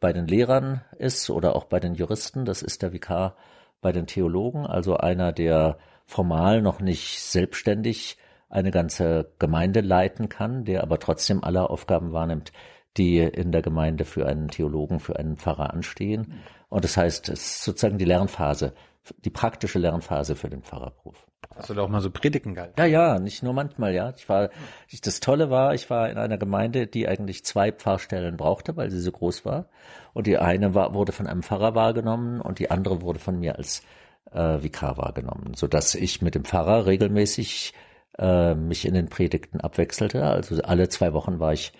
bei den Lehrern ist oder auch bei den Juristen, das ist der Vikar bei den Theologen, also einer, der formal noch nicht selbstständig eine ganze Gemeinde leiten kann, der aber trotzdem alle Aufgaben wahrnimmt, die in der Gemeinde für einen Theologen, für einen Pfarrer anstehen. Und das heißt, es ist sozusagen die Lernphase die praktische Lernphase für den Pfarrerberuf. Hast du da auch mal so Predigen gehalten? Ja, ja, nicht nur manchmal, ja. Ich war, das Tolle war, ich war in einer Gemeinde, die eigentlich zwei Pfarrstellen brauchte, weil sie so groß war. Und die eine war, wurde von einem Pfarrer wahrgenommen und die andere wurde von mir als äh, Vikar wahrgenommen, so dass ich mit dem Pfarrer regelmäßig äh, mich in den Predigten abwechselte. Also alle zwei Wochen war ich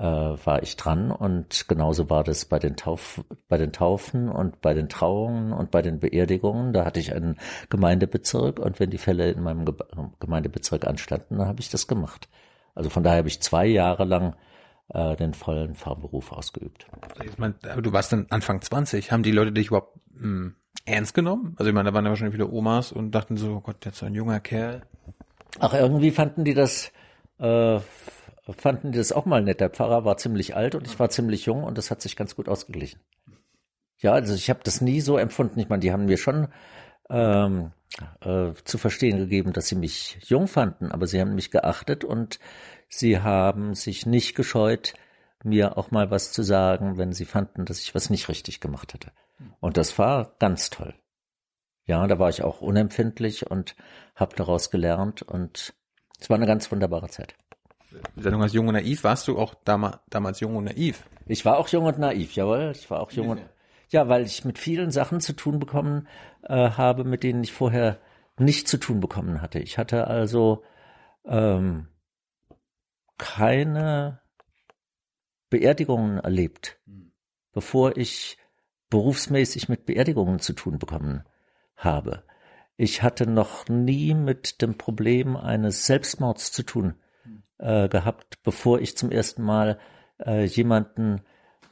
äh, war ich dran und genauso war das bei den Tauf, bei den Taufen und bei den Trauungen und bei den Beerdigungen. Da hatte ich einen Gemeindebezirk und wenn die Fälle in meinem Gemeindebezirk anstanden, dann habe ich das gemacht. Also von daher habe ich zwei Jahre lang äh, den vollen Fahrberuf ausgeübt. Aber du warst dann Anfang 20. Haben die Leute dich überhaupt mh, hm, ernst genommen? Also ich meine, da waren ja wahrscheinlich viele Omas und dachten so, oh Gott, jetzt so ein junger Kerl. Ach, irgendwie fanden die das äh, fanden die das auch mal nett. Der Pfarrer war ziemlich alt und ich war ziemlich jung und das hat sich ganz gut ausgeglichen. Ja, also ich habe das nie so empfunden. Ich meine, die haben mir schon ähm, äh, zu verstehen gegeben, dass sie mich jung fanden, aber sie haben mich geachtet und sie haben sich nicht gescheut, mir auch mal was zu sagen, wenn sie fanden, dass ich was nicht richtig gemacht hatte. Und das war ganz toll. Ja, da war ich auch unempfindlich und habe daraus gelernt und es war eine ganz wunderbare Zeit. Sendung heißt Jung und Naiv. Warst du auch damals, damals jung und naiv? Ich war auch jung und naiv, jawohl. Ich war auch jung und, ja, weil ich mit vielen Sachen zu tun bekommen äh, habe, mit denen ich vorher nicht zu tun bekommen hatte. Ich hatte also ähm, keine Beerdigungen erlebt, bevor ich berufsmäßig mit Beerdigungen zu tun bekommen habe. Ich hatte noch nie mit dem Problem eines Selbstmords zu tun äh, gehabt, bevor ich zum ersten Mal äh, jemanden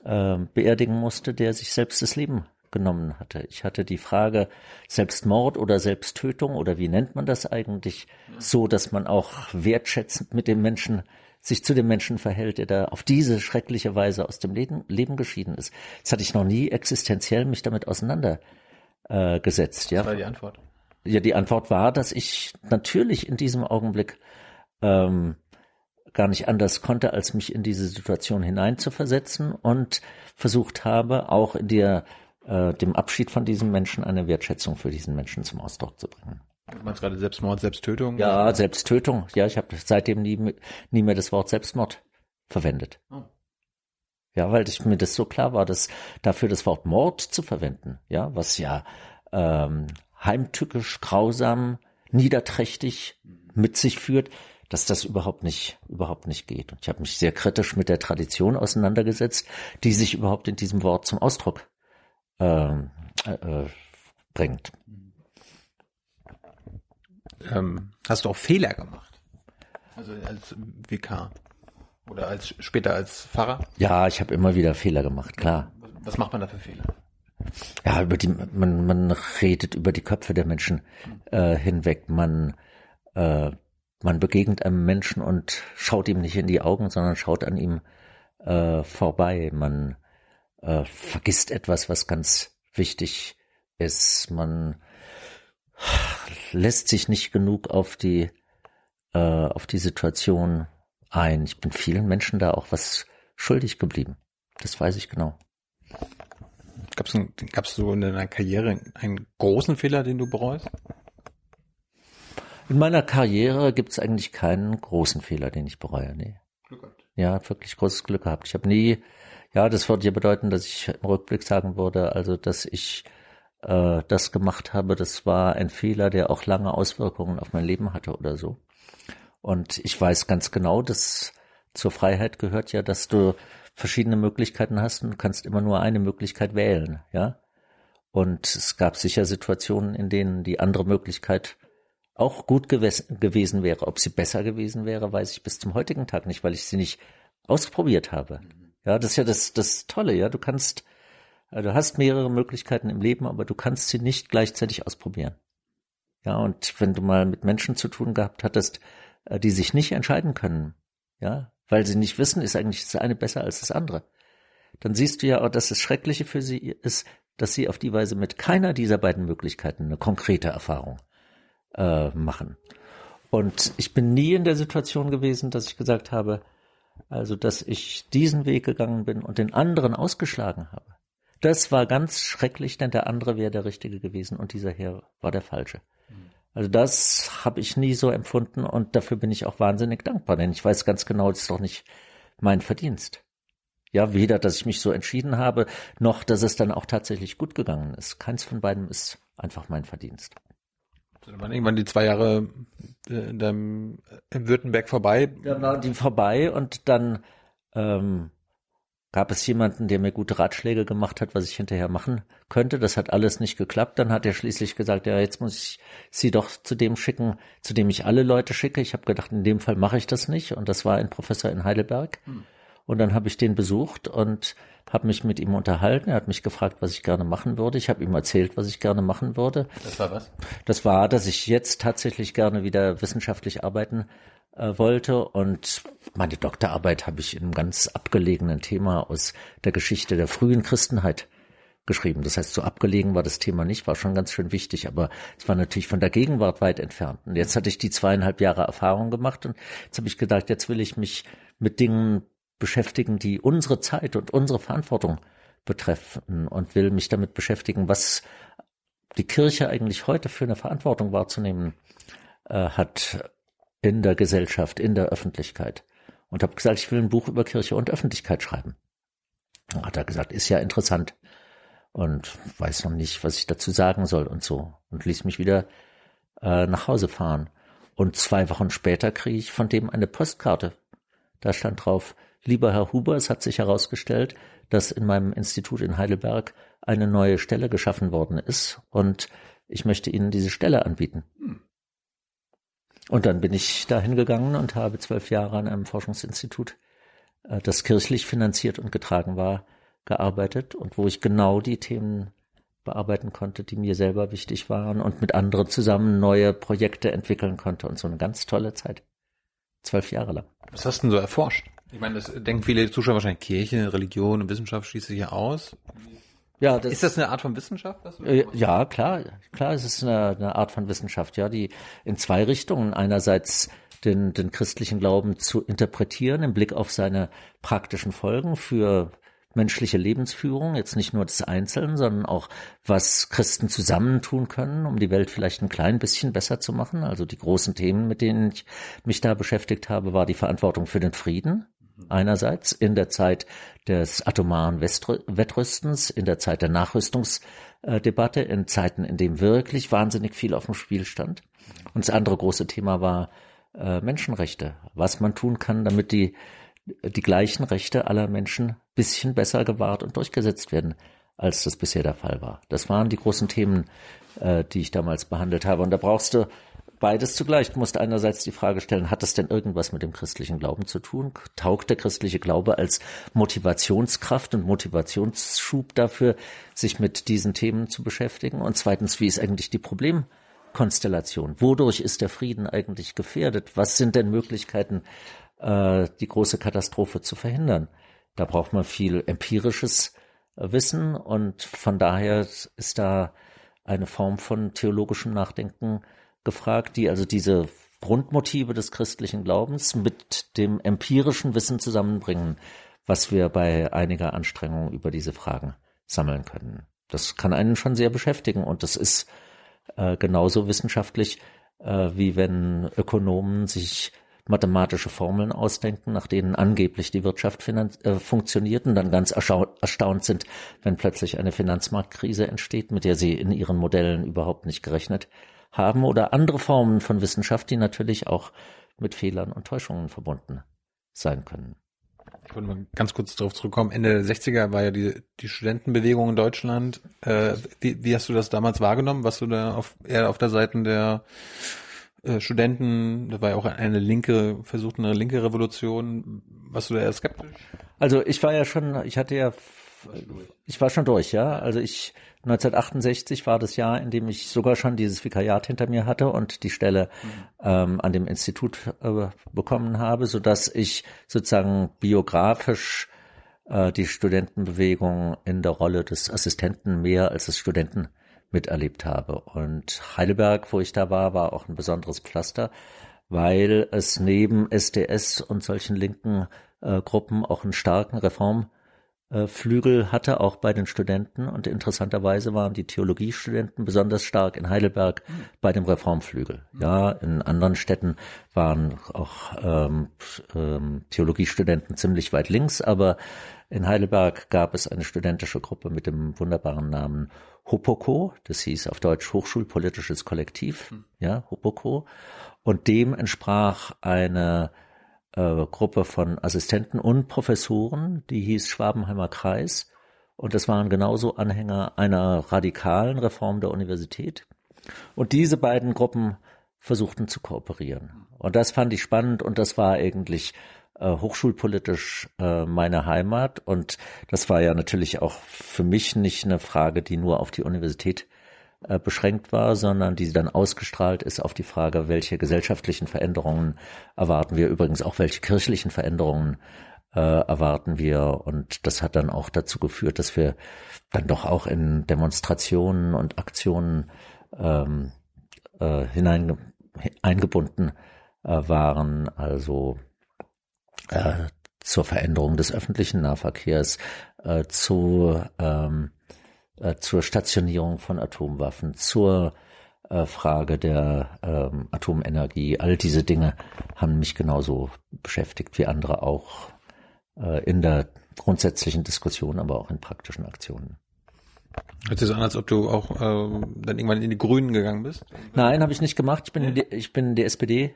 äh, beerdigen musste, der sich selbst das Leben genommen hatte. Ich hatte die Frage Selbstmord oder Selbsttötung oder wie nennt man das eigentlich, so dass man auch wertschätzend mit dem Menschen sich zu dem Menschen verhält, der da auf diese schreckliche Weise aus dem Leben, Leben geschieden ist. Das hatte ich noch nie existenziell mich damit auseinandergesetzt. Äh, ja. Was war die Antwort? Ja, die Antwort war, dass ich natürlich in diesem Augenblick ähm, gar nicht anders konnte, als mich in diese Situation hineinzuversetzen und versucht habe, auch in der, äh, dem Abschied von diesem Menschen eine Wertschätzung für diesen Menschen zum Ausdruck zu bringen. Du meinst gerade Selbstmord, Selbsttötung? Ja, Selbsttötung. Ja, ich habe seitdem nie, nie mehr das Wort Selbstmord verwendet. Oh. Ja, weil ich, mir das so klar war, dass dafür das Wort Mord zu verwenden, ja, was ja ähm, heimtückisch, grausam, niederträchtig mit sich führt, dass das überhaupt nicht, überhaupt nicht geht. Und ich habe mich sehr kritisch mit der Tradition auseinandergesetzt, die sich überhaupt in diesem Wort zum Ausdruck ähm, äh, äh, bringt. Ähm, hast du auch Fehler gemacht? Also als Vikar oder als später als Pfarrer? Ja, ich habe immer wieder Fehler gemacht, klar. Was macht man da für Fehler? Ja, über die man man redet über die Köpfe der Menschen äh, hinweg. Man äh, man begegnet einem Menschen und schaut ihm nicht in die Augen, sondern schaut an ihm äh, vorbei. Man äh, vergisst etwas, was ganz wichtig ist. Man lässt sich nicht genug auf die äh, auf die Situation ein. Ich bin vielen Menschen da auch was schuldig geblieben. Das weiß ich genau. Gab es gab's so in deiner Karriere einen großen Fehler, den du bereust? In meiner Karriere gibt es eigentlich keinen großen Fehler, den ich bereue. Nee. Glück gehabt. Ja, wirklich großes Glück gehabt. Ich habe nie, ja, das würde ja bedeuten, dass ich im Rückblick sagen würde, also dass ich äh, das gemacht habe, das war ein Fehler, der auch lange Auswirkungen auf mein Leben hatte oder so. Und ich weiß ganz genau, dass zur Freiheit gehört ja, dass du verschiedene Möglichkeiten hast und kannst immer nur eine Möglichkeit wählen, ja. Und es gab sicher Situationen, in denen die andere Möglichkeit auch gut gewesen wäre. Ob sie besser gewesen wäre, weiß ich bis zum heutigen Tag nicht, weil ich sie nicht ausprobiert habe. Ja, das ist ja das, das Tolle, ja. Du kannst, äh, du hast mehrere Möglichkeiten im Leben, aber du kannst sie nicht gleichzeitig ausprobieren. Ja, und wenn du mal mit Menschen zu tun gehabt hattest, äh, die sich nicht entscheiden können, ja, weil sie nicht wissen, ist eigentlich das eine besser als das andere, dann siehst du ja auch, dass das Schreckliche für sie ist, dass sie auf die Weise mit keiner dieser beiden Möglichkeiten eine konkrete Erfahrung äh, machen. Und ich bin nie in der Situation gewesen, dass ich gesagt habe, also dass ich diesen Weg gegangen bin und den anderen ausgeschlagen habe. Das war ganz schrecklich, denn der andere wäre der richtige gewesen und dieser hier war der falsche. Also das habe ich nie so empfunden und dafür bin ich auch wahnsinnig dankbar, denn ich weiß ganz genau, das ist doch nicht mein Verdienst. Ja, weder, dass ich mich so entschieden habe, noch, dass es dann auch tatsächlich gut gegangen ist. Keins von beiden ist einfach mein Verdienst. Dann waren irgendwann die zwei Jahre äh, in, dem, in Württemberg vorbei. Dann waren die vorbei und dann ähm, gab es jemanden, der mir gute Ratschläge gemacht hat, was ich hinterher machen könnte. Das hat alles nicht geklappt. Dann hat er schließlich gesagt, ja, jetzt muss ich sie doch zu dem schicken, zu dem ich alle Leute schicke. Ich habe gedacht, in dem Fall mache ich das nicht. Und das war ein Professor in Heidelberg. Hm. Und dann habe ich den besucht und habe mich mit ihm unterhalten. Er hat mich gefragt, was ich gerne machen würde. Ich habe ihm erzählt, was ich gerne machen würde. Das war was? Das war, dass ich jetzt tatsächlich gerne wieder wissenschaftlich arbeiten wollte. Und meine Doktorarbeit habe ich in einem ganz abgelegenen Thema aus der Geschichte der frühen Christenheit geschrieben. Das heißt, so abgelegen war das Thema nicht, war schon ganz schön wichtig, aber es war natürlich von der Gegenwart weit entfernt. Und jetzt hatte ich die zweieinhalb Jahre Erfahrung gemacht und jetzt habe ich gedacht, jetzt will ich mich mit Dingen beschäftigen, die unsere Zeit und unsere Verantwortung betreffen und will mich damit beschäftigen, was die Kirche eigentlich heute für eine Verantwortung wahrzunehmen äh, hat in der Gesellschaft, in der Öffentlichkeit. Und habe gesagt, ich will ein Buch über Kirche und Öffentlichkeit schreiben. Dann hat er gesagt, ist ja interessant und weiß noch nicht, was ich dazu sagen soll und so und ließ mich wieder äh, nach Hause fahren. Und zwei Wochen später kriege ich von dem eine Postkarte. Da stand drauf, lieber Herr Huber, es hat sich herausgestellt, dass in meinem Institut in Heidelberg eine neue Stelle geschaffen worden ist und ich möchte Ihnen diese Stelle anbieten. Und dann bin ich dahin gegangen und habe zwölf Jahre an einem Forschungsinstitut, äh, das kirchlich finanziert und getragen war, gearbeitet und wo ich genau die Themen bearbeiten konnte, die mir selber wichtig waren und mit anderen zusammen neue Projekte entwickeln konnte und so eine ganz tolle Zeit. Zwölf Jahre lang. Was hast du denn so erforscht? Ich meine, das denken viele Zuschauer wahrscheinlich Kirche, Religion und Wissenschaft schließt sich hier aus. Ja, das, ist das eine Art von Wissenschaft? Äh, ja, klar, klar, es ist eine, eine Art von Wissenschaft, ja, die in zwei Richtungen einerseits den, den christlichen Glauben zu interpretieren im Blick auf seine praktischen Folgen für menschliche Lebensführung, jetzt nicht nur des Einzelnen, sondern auch, was Christen zusammentun können, um die Welt vielleicht ein klein bisschen besser zu machen. Also die großen Themen, mit denen ich mich da beschäftigt habe, war die Verantwortung für den Frieden, einerseits in der Zeit des atomaren Wettrüstens, in der Zeit der Nachrüstungsdebatte, in Zeiten, in dem wirklich wahnsinnig viel auf dem Spiel stand. Und das andere große Thema war äh, Menschenrechte, was man tun kann, damit die die gleichen Rechte aller Menschen bisschen besser gewahrt und durchgesetzt werden, als das bisher der Fall war. Das waren die großen Themen, äh, die ich damals behandelt habe. Und da brauchst du beides zugleich. Du musst einerseits die Frage stellen, hat das denn irgendwas mit dem christlichen Glauben zu tun? Taugt der christliche Glaube als Motivationskraft und Motivationsschub dafür, sich mit diesen Themen zu beschäftigen? Und zweitens, wie ist eigentlich die Problemkonstellation? Wodurch ist der Frieden eigentlich gefährdet? Was sind denn Möglichkeiten, äh, die große Katastrophe zu verhindern? Da braucht man viel empirisches Wissen und von daher ist da eine Form von theologischem Nachdenken gefragt, die also diese Grundmotive des christlichen Glaubens mit dem empirischen Wissen zusammenbringen, was wir bei einiger Anstrengung über diese Fragen sammeln können. Das kann einen schon sehr beschäftigen und das ist äh, genauso wissenschaftlich äh, wie wenn Ökonomen sich mathematische Formeln ausdenken, nach denen angeblich die Wirtschaft äh, funktioniert und dann ganz erstaunt sind, wenn plötzlich eine Finanzmarktkrise entsteht, mit der sie in ihren Modellen überhaupt nicht gerechnet haben oder andere Formen von Wissenschaft, die natürlich auch mit Fehlern und Täuschungen verbunden sein können. Ich wollte mal ganz kurz darauf zurückkommen. Ende der 60er war ja die, die Studentenbewegung in Deutschland. Äh, wie, wie hast du das damals wahrgenommen? Warst du da auf, eher auf der Seite der äh, Studenten, da war ja auch eine linke, versucht eine linke Revolution. Warst du da eher skeptisch? Also ich war ja schon, ich hatte ja, ich war schon durch, ja. Also ich 1968 war das Jahr, in dem ich sogar schon dieses Vikariat hinter mir hatte und die Stelle mhm. ähm, an dem Institut äh, bekommen habe, so dass ich sozusagen biografisch äh, die Studentenbewegung in der Rolle des Assistenten mehr als des Studenten miterlebt habe. Und Heidelberg, wo ich da war, war auch ein besonderes Pflaster, weil es neben SDS und solchen linken äh, Gruppen auch einen starken Reform Flügel hatte, auch bei den Studenten. Und interessanterweise waren die Theologiestudenten besonders stark in Heidelberg mhm. bei dem Reformflügel. Mhm. Ja, in anderen Städten waren auch ähm, ähm, Theologiestudenten ziemlich weit links, aber in Heidelberg gab es eine studentische Gruppe mit dem wunderbaren Namen Hopoko, das hieß auf Deutsch Hochschulpolitisches Kollektiv, mhm. ja, Hopoko. Und dem entsprach eine äh, Gruppe von Assistenten und Professoren, die hieß Schwabenheimer Kreis. Und das waren genauso Anhänger einer radikalen Reform der Universität. Und diese beiden Gruppen versuchten zu kooperieren. Und das fand ich spannend und das war eigentlich äh, hochschulpolitisch äh, meine Heimat. Und das war ja natürlich auch für mich nicht eine Frage, die nur auf die Universität beschränkt war, sondern die dann ausgestrahlt ist auf die Frage, welche gesellschaftlichen Veränderungen erwarten wir, übrigens auch welche kirchlichen Veränderungen äh, erwarten wir. Und das hat dann auch dazu geführt, dass wir dann doch auch in Demonstrationen und Aktionen ähm, äh, hinein eingebunden äh, waren, also äh, zur Veränderung des öffentlichen Nahverkehrs, äh, zu ähm, äh, zur Stationierung von Atomwaffen, zur äh, Frage der ähm, Atomenergie. All diese Dinge haben mich genauso beschäftigt wie andere auch äh, in der grundsätzlichen Diskussion, aber auch in praktischen Aktionen. Hört sich so an, als ob du auch äh, dann irgendwann in die Grünen gegangen bist? Nein, habe ich nicht gemacht. Ich bin, in die, ich bin in die SPD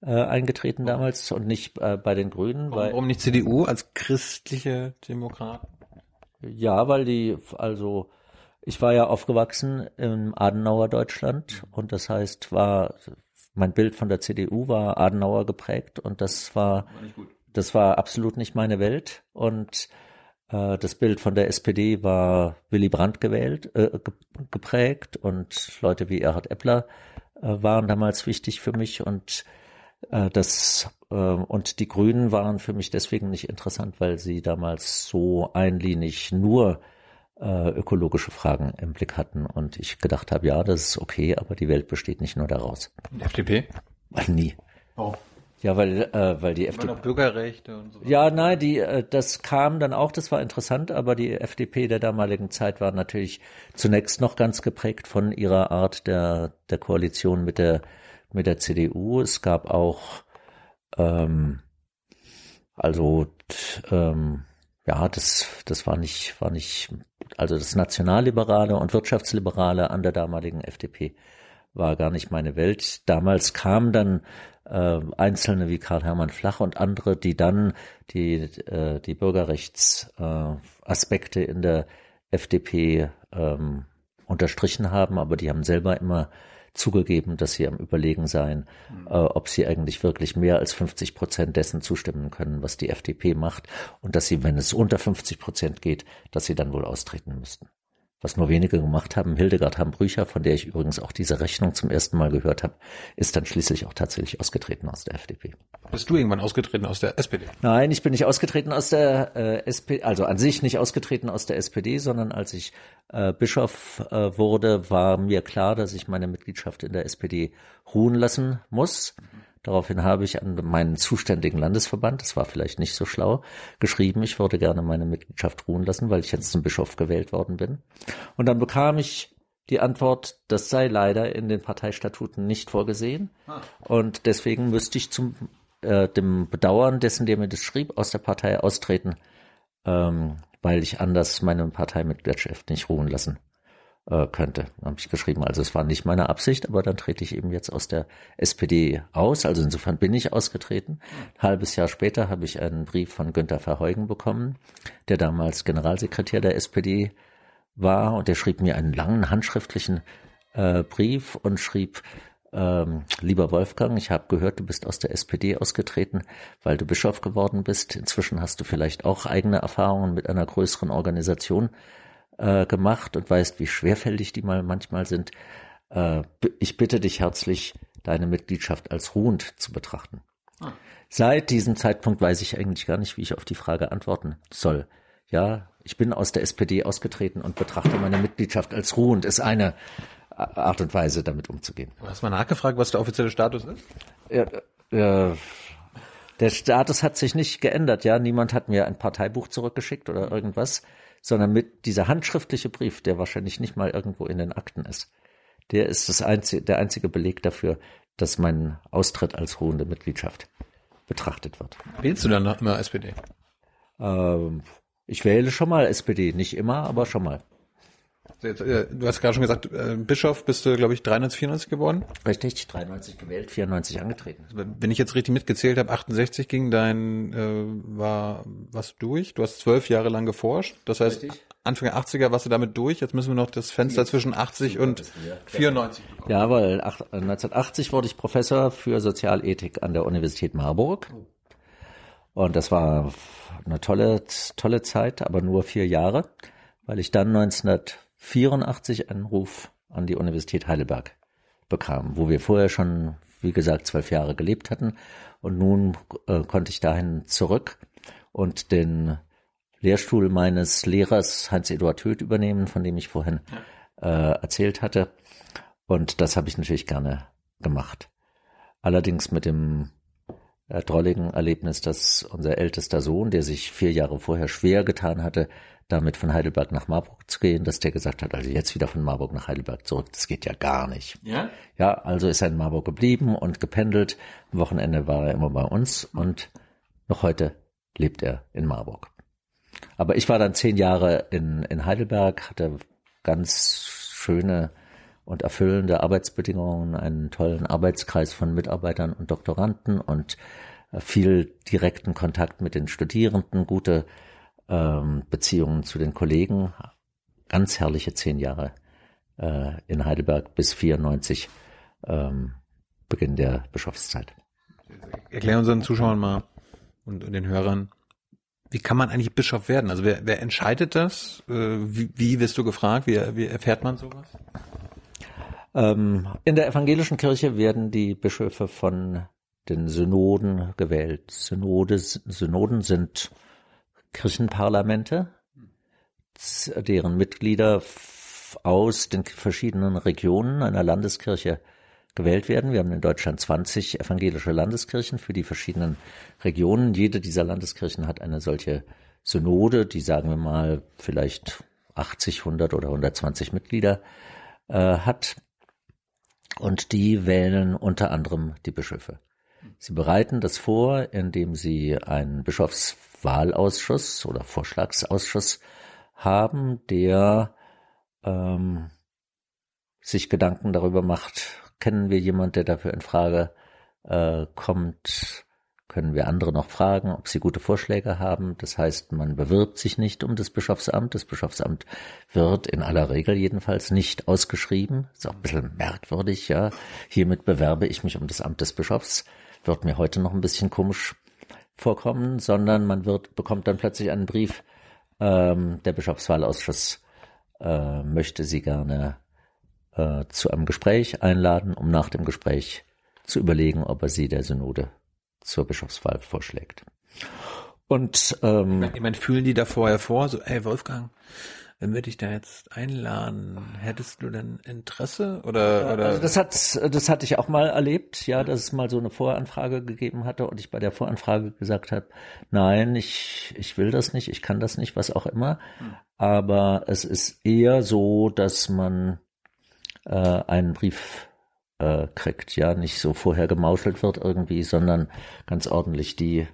äh, eingetreten damals und nicht äh, bei den Grünen. Warum, warum nicht CDU als christliche Demokraten? Ja, weil die, also ich war ja aufgewachsen im Adenauer Deutschland und das heißt, war mein Bild von der CDU war Adenauer geprägt und das war, war das war absolut nicht meine Welt und äh, das Bild von der SPD war Willy Brandt gewählt, äh, geprägt und Leute wie Erhard Eppler äh, waren damals wichtig für mich und äh, das äh, und die Grünen waren für mich deswegen nicht interessant, weil sie damals so einlinig nur äh, ökologische Fragen im Blick hatten und ich gedacht habe, ja, das ist okay, aber die Welt besteht nicht nur daraus. FDP? Nie. Oh. Ja, weil äh, weil die FDP Bürgerrechte und so. Ja, nein, die äh, das kam dann auch, das war interessant, aber die FDP der damaligen Zeit war natürlich zunächst noch ganz geprägt von ihrer Art der der Koalition mit der mit der CDU. Es gab auch ähm, also ähm, ja, das das war nicht war nicht also das Nationalliberale und Wirtschaftsliberale an der damaligen FDP war gar nicht meine Welt. Damals kamen dann äh, Einzelne wie Karl Hermann Flach und andere, die dann die, äh, die Bürgerrechtsaspekte äh, in der FDP ähm, unterstrichen haben, aber die haben selber immer zugegeben, dass sie am Überlegen seien, mhm. äh, ob sie eigentlich wirklich mehr als 50 Prozent dessen zustimmen können, was die FDP macht und dass sie, wenn es unter 50 Prozent geht, dass sie dann wohl austreten müssten was nur wenige gemacht haben. Hildegard Hambrücher, von der ich übrigens auch diese Rechnung zum ersten Mal gehört habe, ist dann schließlich auch tatsächlich ausgetreten aus der FDP. Bist du irgendwann ausgetreten aus der SPD? Nein, ich bin nicht ausgetreten aus der äh, SPD, also an sich nicht ausgetreten aus der SPD, sondern als ich äh, Bischof äh, wurde, war mir klar, dass ich meine Mitgliedschaft in der SPD ruhen lassen muss. Mhm Daraufhin habe ich an meinen zuständigen Landesverband, das war vielleicht nicht so schlau, geschrieben, ich würde gerne meine Mitgliedschaft ruhen lassen, weil ich jetzt zum Bischof gewählt worden bin. Und dann bekam ich die Antwort, das sei leider in den Parteistatuten nicht vorgesehen. Ah. Und deswegen müsste ich zum äh, dem Bedauern dessen, der mir das schrieb, aus der Partei austreten, ähm, weil ich anders meine Parteimitgliedschaft nicht ruhen lassen äh, könnte. Habe ich geschrieben. Also es war nicht meine Absicht, aber dann trete ich eben jetzt aus der SPD aus. Also insofern bin ich ausgetreten. Ein halbes Jahr später habe ich einen Brief von Günter Verheugen bekommen, der damals Generalsekretär der SPD war und der schrieb mir einen langen handschriftlichen äh, Brief und schrieb, ähm, lieber Wolfgang, ich habe gehört, du bist aus der SPD ausgetreten, weil du Bischof geworden bist. Inzwischen hast du vielleicht auch eigene Erfahrungen mit einer größeren Organisation äh, gemacht und weißt, wie schwerfällig die mal manchmal sind. Äh, ich bitte dich herzlich, deine Mitgliedschaft als ruhend zu betrachten. Ah. Seit diesem Zeitpunkt weiß ich eigentlich gar nicht, wie ich auf die Frage antworten soll. Ja, ich bin aus der SPD ausgetreten und betrachte meine Mitgliedschaft als ruhend. Ist eine Art und Weise, damit umzugehen. Du hast mal nachgefragt, was der offizielle Status ist? Ja, äh, der Status hat sich nicht geändert. Ja, niemand hat mir ein Parteibuch zurückgeschickt oder irgendwas, sondern mit dieser handschriftliche Brief, der wahrscheinlich nicht mal irgendwo in den Akten ist. Der ist das einzige, der einzige Beleg dafür, dass mein Austritt als ruhende Mitgliedschaft betrachtet wird. Wählst du dann noch immer SPD? Ähm, ich wähle schon mal SPD, nicht immer, aber schon mal. Jetzt, äh, du hast gerade schon gesagt, äh, Bischof bist du, glaube ich, 93, 94 geworden? Richtig, 93 gewählt, 94 angetreten. Also, wenn ich jetzt richtig mitgezählt habe, 68 ging dein, äh, war was durch. Du hast zwölf Jahre lang geforscht. Das heißt, richtig. Anfang der 80er warst du damit durch. Jetzt müssen wir noch das Fenster zwischen 80 und 94 bekommen. Ja, weil 1980 wurde ich Professor für Sozialethik an der Universität Marburg. Und das war eine tolle, tolle Zeit, aber nur vier Jahre, weil ich dann 1984 einen Ruf an die Universität Heidelberg bekam, wo wir vorher schon, wie gesagt, zwölf Jahre gelebt hatten. Und nun äh, konnte ich dahin zurück und den Lehrstuhl meines Lehrers Heinz-Eduard Höth übernehmen, von dem ich vorhin äh, erzählt hatte. Und das habe ich natürlich gerne gemacht. Allerdings mit dem drolligen Erlebnis, dass unser ältester Sohn, der sich vier Jahre vorher schwer getan hatte, damit von Heidelberg nach Marburg zu gehen, dass der gesagt hat, also jetzt wieder von Marburg nach Heidelberg zurück, das geht ja gar nicht. Ja? Ja, also ist er in Marburg geblieben und gependelt. Am Wochenende war er immer bei uns und noch heute lebt er in Marburg. Aber ich war dann zehn Jahre in, in Heidelberg, hatte ganz schöne und erfüllende Arbeitsbedingungen, einen tollen Arbeitskreis von Mitarbeitern und Doktoranden und äh, viel direkten Kontakt mit den Studierenden, gute ähm, Beziehungen zu den Kollegen, ganz herrliche zehn Jahre äh, in Heidelberg bis 94 ähm, Beginn der Bischofszeit. Erklär unseren Zuschauern mal und, und den Hörern, wie kann man eigentlich Bischof werden? Also wer, wer entscheidet das? Äh, wie, wie wirst du gefragt? Wie, wie erfährt man sowas? Ähm, in der evangelischen Kirche werden die Bischöfe von den Synoden gewählt. Synode, Synoden sind Kirchenparlamente, deren Mitglieder aus den verschiedenen Regionen einer Landeskirche gewählt werden. Wir haben in Deutschland 20 evangelische Landeskirchen für die verschiedenen Regionen. Jede dieser Landeskirchen hat eine solche Synode, die sagen wir mal vielleicht 80, 100 oder 120 Mitglieder äh, hat und die wählen unter anderem die Bischöfe. Sie bereiten das vor, indem sie einen Bischofswahlausschuss oder Vorschlagsausschuss haben, der ähm, sich Gedanken darüber macht, kennen wir jemand, der dafür in Frage äh, kommt, können wir andere noch fragen, ob sie gute Vorschläge haben. Das heißt, man bewirbt sich nicht um das Bischofsamt. Das Bischofsamt wird in aller Regel jedenfalls nicht ausgeschrieben. Ist auch ein bisschen merkwürdig, ja. Hiermit bewerbe ich mich um das Amt des Bischofs. Wird mir heute noch ein bisschen komisch vorkommen, sondern man wird, bekommt dann plötzlich einen Brief, ähm, der Bischofswahlausschuss äh, möchte sie gerne äh, zu einem Gespräch einladen, um nach dem Gespräch zu überlegen, ob er sie der Synode zur Bischofswahl vorschlägt. Und ähm, ich meine, fühlen die da vorher vor, so, ey Wolfgang, wenn wir dich da jetzt einladen, hättest du denn Interesse oder oder? Also das hat das hatte ich auch mal erlebt, ja, dass es mal so eine Voranfrage gegeben hatte und ich bei der Voranfrage gesagt habe, nein, ich ich will das nicht, ich kann das nicht, was auch immer. Hm. Aber es ist eher so, dass man äh, einen Brief äh, kriegt, ja, nicht so vorher gemauschelt wird irgendwie, sondern ganz ordentlich die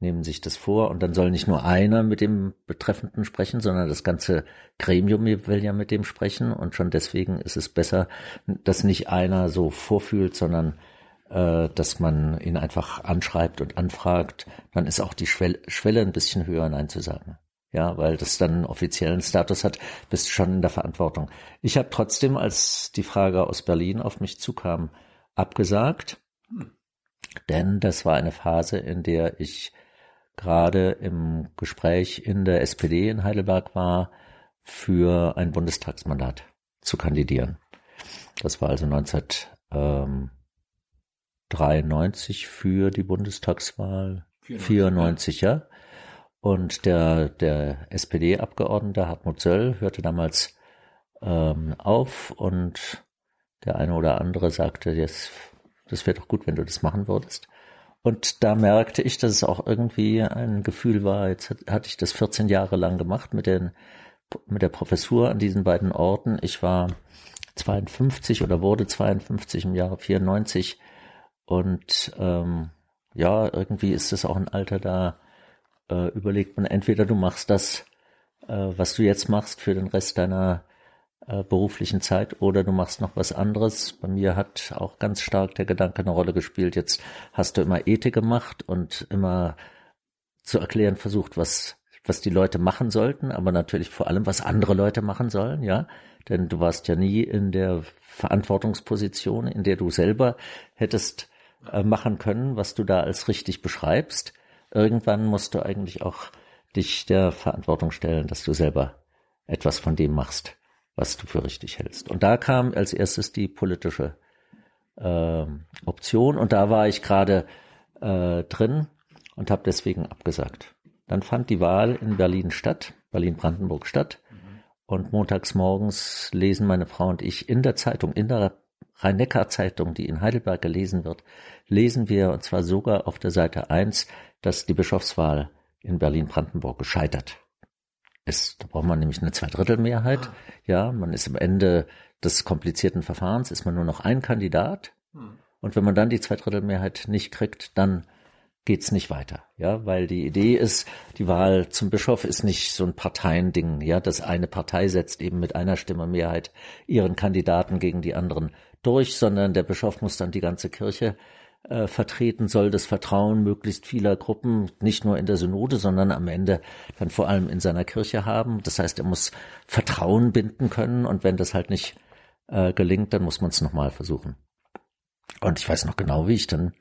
nehmen sich das vor und dann soll nicht nur einer mit dem Betreffenden sprechen, sondern das ganze Gremium will ja mit dem sprechen und schon deswegen ist es besser, dass nicht einer so vorfühlt, sondern äh, dass man ihn einfach anschreibt und anfragt, dann ist auch die Schwelle, Schwelle ein bisschen höher, Nein zu sagen. Ja, weil das dann einen offiziellen Status hat, bist du schon in der Verantwortung. Ich habe trotzdem, als die Frage aus Berlin auf mich zukam, abgesagt, denn das war eine Phase, in der ich gerade im Gespräch in der SPD in Heidelberg war, für ein Bundestagsmandat zu kandidieren. Das war also 1993 für die Bundestagswahl, 94, 94 ja. Und der, der SPD-Abgeordnete Hartmut Söll hörte damals ähm, auf und der eine oder andere sagte, jetzt, das wäre doch gut, wenn du das machen würdest. Und da merkte ich, dass es auch irgendwie ein Gefühl war, jetzt hatte ich das 14 Jahre lang gemacht mit, den, mit der Professur an diesen beiden Orten. Ich war 52 oder wurde 52 im Jahre 94 und ähm, ja, irgendwie ist es auch ein Alter, da äh, überlegt man entweder du machst das, äh, was du jetzt machst für den Rest deiner äh, beruflichen Zeit oder du machst noch was anderes. Bei mir hat auch ganz stark der Gedanke eine Rolle gespielt. Jetzt hast du immer Ethik gemacht und immer zu erklären versucht, was was die Leute machen sollten, aber natürlich vor allem, was andere Leute machen sollen, ja. Denn du warst ja nie in der Verantwortungsposition, in der du selber hättest äh, machen können, was du da als richtig beschreibst. Irgendwann musst du eigentlich auch dich der Verantwortung stellen, dass du selber etwas von dem machst, was du für richtig hältst. Und da kam als erstes die politische äh, Option und da war ich gerade äh, drin und habe deswegen abgesagt. Dann fand die Wahl in Berlin statt, Berlin-Brandenburg statt. Und montags morgens lesen meine Frau und ich in der Zeitung, in der Rhein-Neckar-Zeitung, die in Heidelberg gelesen wird, lesen wir, und zwar sogar auf der Seite 1, dass die Bischofswahl in Berlin-Brandenburg gescheitert ist. Da braucht man nämlich eine Zweidrittelmehrheit. Ja, man ist am Ende des komplizierten Verfahrens, ist man nur noch ein Kandidat. Hm. Und wenn man dann die Zweidrittelmehrheit nicht kriegt, dann geht's nicht weiter. Ja, weil die Idee ist, die Wahl zum Bischof ist nicht so ein Parteiending. Ja, dass eine Partei setzt eben mit einer Stimme Mehrheit ihren Kandidaten gegen die anderen durch, sondern der Bischof muss dann die ganze Kirche äh, vertreten soll das Vertrauen möglichst vieler Gruppen nicht nur in der Synode, sondern am Ende dann vor allem in seiner Kirche haben. Das heißt, er muss Vertrauen binden können und wenn das halt nicht äh, gelingt, dann muss man es nochmal versuchen. Und ich weiß noch genau, wie ich dann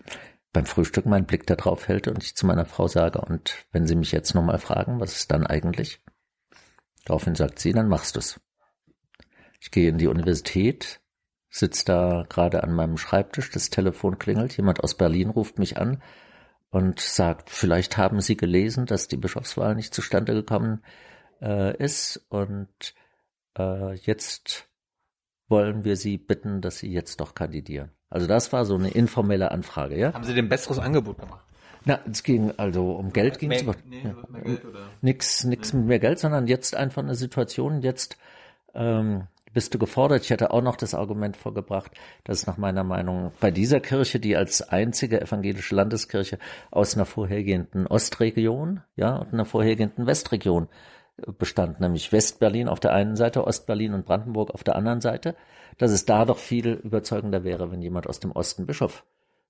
beim Frühstück meinen Blick da drauf hält und ich zu meiner Frau sage, und wenn Sie mich jetzt nochmal fragen, was ist dann eigentlich? Daraufhin sagt sie, dann machst du's. Ich gehe in die Universität, sitze da gerade an meinem Schreibtisch, das Telefon klingelt, jemand aus Berlin ruft mich an und sagt, vielleicht haben Sie gelesen, dass die Bischofswahl nicht zustande gekommen äh, ist und äh, jetzt wollen wir Sie bitten, dass Sie jetzt doch kandidieren. Also das war so eine informelle Anfrage, ja? Haben Sie dem besseres Angebot gemacht? Na, es ging also um Geld ging es aber nee, ja. nix nix mit mehr Geld, sondern jetzt einfach eine Situation. Jetzt ähm, bist du gefordert. Ich hätte auch noch das Argument vorgebracht, dass nach meiner Meinung bei dieser Kirche, die als einzige evangelische Landeskirche aus einer vorhergehenden Ostregion, ja, und einer vorhergehenden Westregion äh, bestand, nämlich Westberlin auf der einen Seite, Ostberlin und Brandenburg auf der anderen Seite, dass es da doch viel überzeugender wäre, wenn jemand aus dem Osten Bischof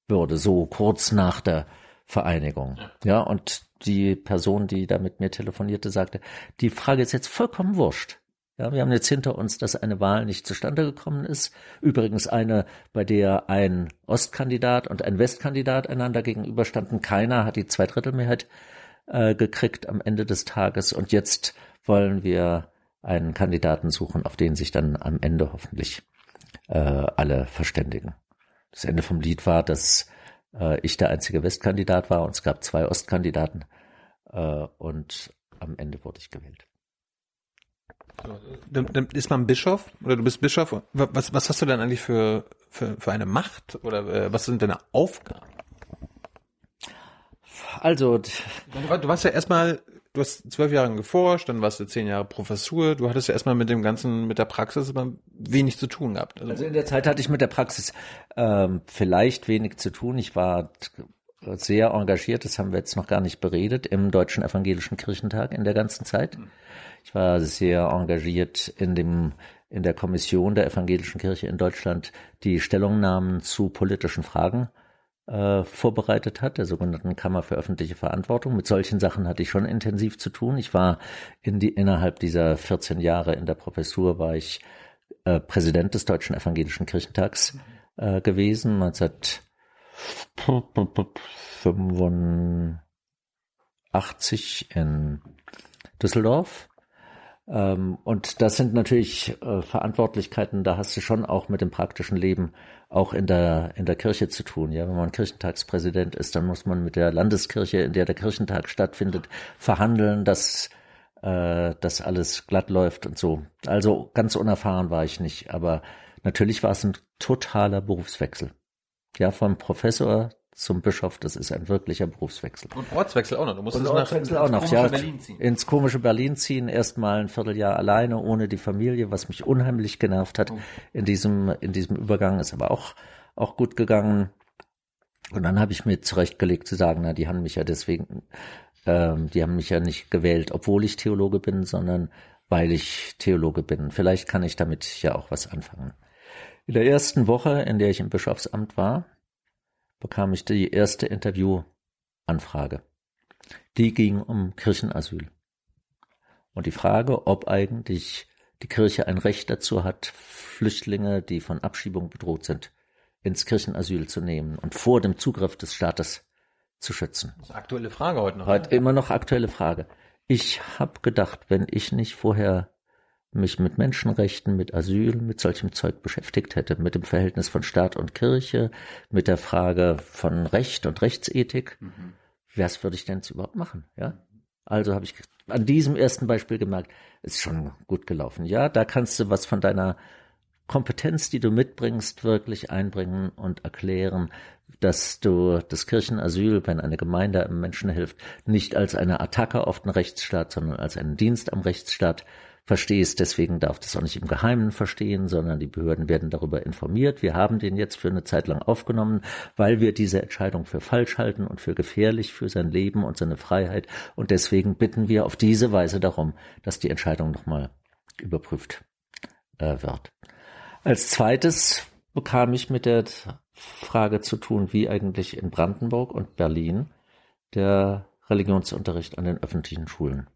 würde, so kurz nach der Vereinigung. Ja, und die Person, die da mit mir telefonierte, sagte, die Frage ist jetzt vollkommen wurscht. Ja, wir haben jetzt hinter uns, dass eine Wahl nicht zustande gekommen ist. Übrigens eine, bei der ein Ostkandidat und ein Westkandidat einander gegenüberstanden. Keiner hat die Zweidrittelmehrheit äh, gekriegt am Ende des Tages. Und jetzt wollen wir einen Kandidaten suchen, auf den sich dann am Ende hoffentlich äh, alle verständigen. Das Ende vom Lied war, dass äh, ich der einzige Westkandidat war und es gab zwei Ostkandidaten. Äh, und am Ende wurde ich gewählt. Dann, dann ist man Bischof oder du bist Bischof. Was, was hast du denn eigentlich für, für, für eine Macht oder äh, was sind deine Aufgaben? Also, du warst ja erstmal du hast zwölf Jahre geforscht, dann warst du zehn Jahre Professur. Du hattest ja erstmal mit dem ganzen, mit der Praxis immer wenig zu tun gehabt. Also, also in der Zeit hatte ich mit der Praxis ähm, vielleicht wenig zu tun. Ich war sehr engagiert, das haben wir jetzt noch gar nicht beredet, im Deutschen Evangelischen Kirchentag in der ganzen Zeit. Ich war sehr engagiert in dem in der Kommission der Evangelischen Kirche in Deutschland, die Stellungnahmen zu politischen Fragen äh, vorbereitet hat, der sogenannten Kammer für öffentliche Verantwortung. Mit solchen Sachen hatte ich schon intensiv zu tun. Ich war in die, innerhalb dieser 14 Jahre in der Professur war ich äh, Präsident des Deutschen Evangelischen Kirchentags äh, gewesen, 1985 in Düsseldorf. Ähm, und das sind natürlich äh, Verantwortlichkeiten, da hast du schon auch mit dem praktischen Leben auch in der, in der Kirche zu tun. Ja, wenn man Kirchentagspräsident ist, dann muss man mit der Landeskirche, in der der Kirchentag stattfindet, verhandeln, dass äh, das alles glatt läuft und so. Also ganz unerfahren war ich nicht, aber natürlich war es ein totaler Berufswechsel. Ja, vom Professor zum Bischof, das ist ein wirklicher Berufswechsel. Und Ortswechsel auch noch. Du musst und Ortswechsel nach, auch noch, ja. Berlin ziehen. Ins komische Berlin ziehen, erstmal ein Vierteljahr alleine, ohne die Familie, was mich unheimlich genervt hat. Oh. In diesem, in diesem Übergang ist aber auch, auch gut gegangen. Und dann habe ich mir zurechtgelegt zu sagen, na, die haben mich ja deswegen, ähm, die haben mich ja nicht gewählt, obwohl ich Theologe bin, sondern weil ich Theologe bin. Vielleicht kann ich damit ja auch was anfangen. In der ersten Woche, in der ich im Bischofsamt war, bekam ich die erste Interviewanfrage. Die ging um Kirchenasyl. Und die Frage, ob eigentlich die Kirche ein Recht dazu hat, Flüchtlinge, die von Abschiebung bedroht sind, ins Kirchenasyl zu nehmen und vor dem Zugriff des Staates zu schützen. Das ist eine aktuelle Frage heute noch. Heute immer noch aktuelle Frage. Ich habe gedacht, wenn ich nicht vorher mich mit Menschenrechten, mit Asyl, mit solchem Zeug beschäftigt hätte, mit dem Verhältnis von Staat und Kirche, mit der Frage von Recht und Rechtsethik, mhm. was würde ich denn jetzt überhaupt machen? Ja, also habe ich an diesem ersten Beispiel gemerkt, ist schon gut gelaufen. Ja, da kannst du was von deiner Kompetenz, die du mitbringst, wirklich einbringen und erklären, dass du das Kirchenasyl, wenn eine Gemeinde einem Menschen hilft, nicht als eine Attacke auf den Rechtsstaat, sondern als einen Dienst am Rechtsstaat verstehst. Deswegen darf das auch nicht im Geheimen verstehen, sondern die Behörden werden darüber informiert. Wir haben den jetzt für eine Zeit lang aufgenommen, weil wir diese Entscheidung für falsch halten und für gefährlich für sein Leben und seine Freiheit. Und deswegen bitten wir auf diese Weise darum, dass die Entscheidung nochmal überprüft äh, wird. Als zweites bekam ich mit der Frage zu tun, wie eigentlich in Brandenburg und Berlin der Religionsunterricht an den öffentlichen Schulen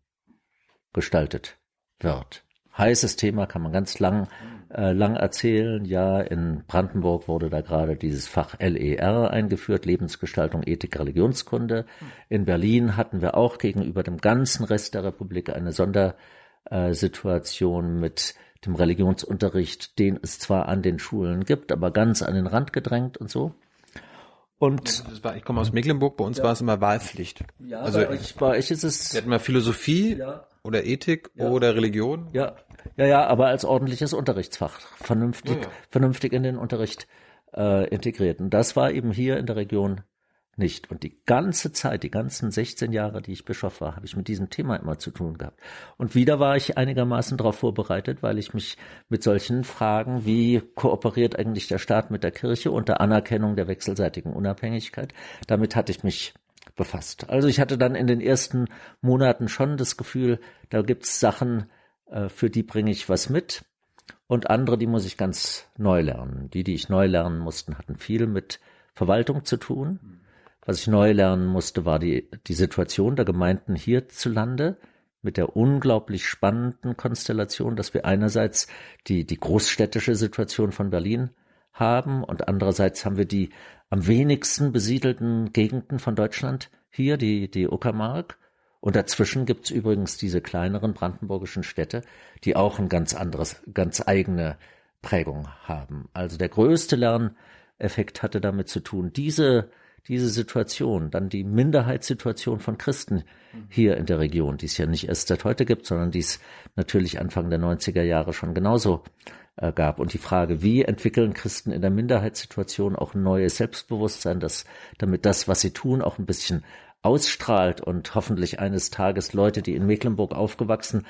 gestaltet wird. Heißes Thema, kann man ganz lang, äh, lang erzählen. Ja, in Brandenburg wurde da gerade dieses Fach LER eingeführt, Lebensgestaltung, Ethik, Religionskunde. In Berlin hatten wir auch gegenüber dem ganzen Rest der Republik eine Sondersituation mit dem Religionsunterricht, den es zwar an den Schulen gibt, aber ganz an den Rand gedrängt und so. Und war, ich komme aus Mecklenburg, bei uns ja. war es immer Wahlpflicht. Ja, also bei euch, bei euch ist es. Wir hatten mal Philosophie, ja oder Ethik ja. oder Religion? Ja, ja, ja, aber als ordentliches Unterrichtsfach, vernünftig, vernünftig in den Unterricht äh, integriert. Und das war eben hier in der Region nicht. Und die ganze Zeit, die ganzen 16 Jahre, die ich Bischof war, habe ich mit diesem Thema immer zu tun gehabt. Und wieder war ich einigermaßen darauf vorbereitet, weil ich mich mit solchen Fragen, wie kooperiert eigentlich der Staat mit der Kirche unter Anerkennung der wechselseitigen Unabhängigkeit, damit hatte ich mich befasst. Also ich hatte dann in den ersten Monaten schon das Gefühl, da gibt's Sachen, äh, für die bringe ich was mit und andere, die muss ich ganz neu lernen. Die, die ich neu lernen mussten, hatten viel mit Verwaltung zu tun. Was ich neu lernen musste, war die, die Situation der Gemeinden hierzulande mit der unglaublich spannenden Konstellation, dass wir einerseits die, die großstädtische Situation von Berlin haben und andererseits haben wir die am wenigsten besiedelten Gegenden von Deutschland hier, die, die Uckermark. Und dazwischen gibt's übrigens diese kleineren brandenburgischen Städte, die auch ein ganz anderes, ganz eigene Prägung haben. Also der größte Lerneffekt hatte damit zu tun, diese, diese Situation, dann die Minderheitssituation von Christen hier in der Region, die es ja nicht erst seit heute gibt, sondern die es natürlich Anfang der 90er Jahre schon genauso äh, gab. Und die Frage, wie entwickeln Christen in der Minderheitssituation auch ein neues Selbstbewusstsein, dass, damit das, was sie tun, auch ein bisschen ausstrahlt und hoffentlich eines Tages Leute, die in Mecklenburg aufgewachsen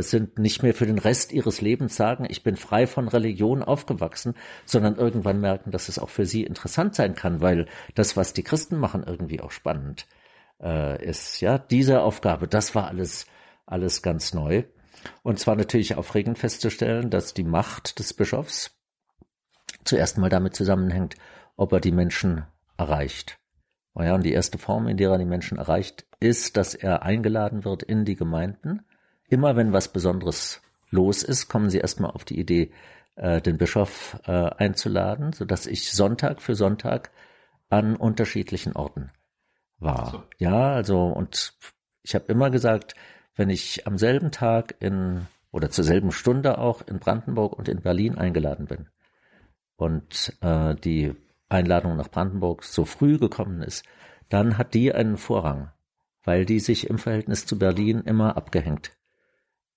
sind, nicht mehr für den Rest ihres Lebens sagen, ich bin frei von Religion aufgewachsen, sondern irgendwann merken, dass es auch für sie interessant sein kann, weil das, was die Christen machen, irgendwie auch spannend äh, ist. Ja, diese Aufgabe, das war alles, alles ganz neu. Und zwar natürlich aufregend festzustellen, dass die Macht des Bischofs zuerst mal damit zusammenhängt, ob er die Menschen erreicht. Ja, und die erste Form, in der er die Menschen erreicht, ist, dass er eingeladen wird in die Gemeinden immer wenn was Besonderes los ist, kommen sie erstmal auf die Idee, äh, den Bischof äh, einzuladen, so dass ich Sonntag für Sonntag an unterschiedlichen Orten war. So. Ja, also und ich habe immer gesagt, wenn ich am selben Tag in oder zur selben Stunde auch in Brandenburg und in Berlin eingeladen bin und äh, die Einladung nach Brandenburg so früh gekommen ist, dann hat die einen Vorrang, weil die sich im Verhältnis zu Berlin immer abgehängt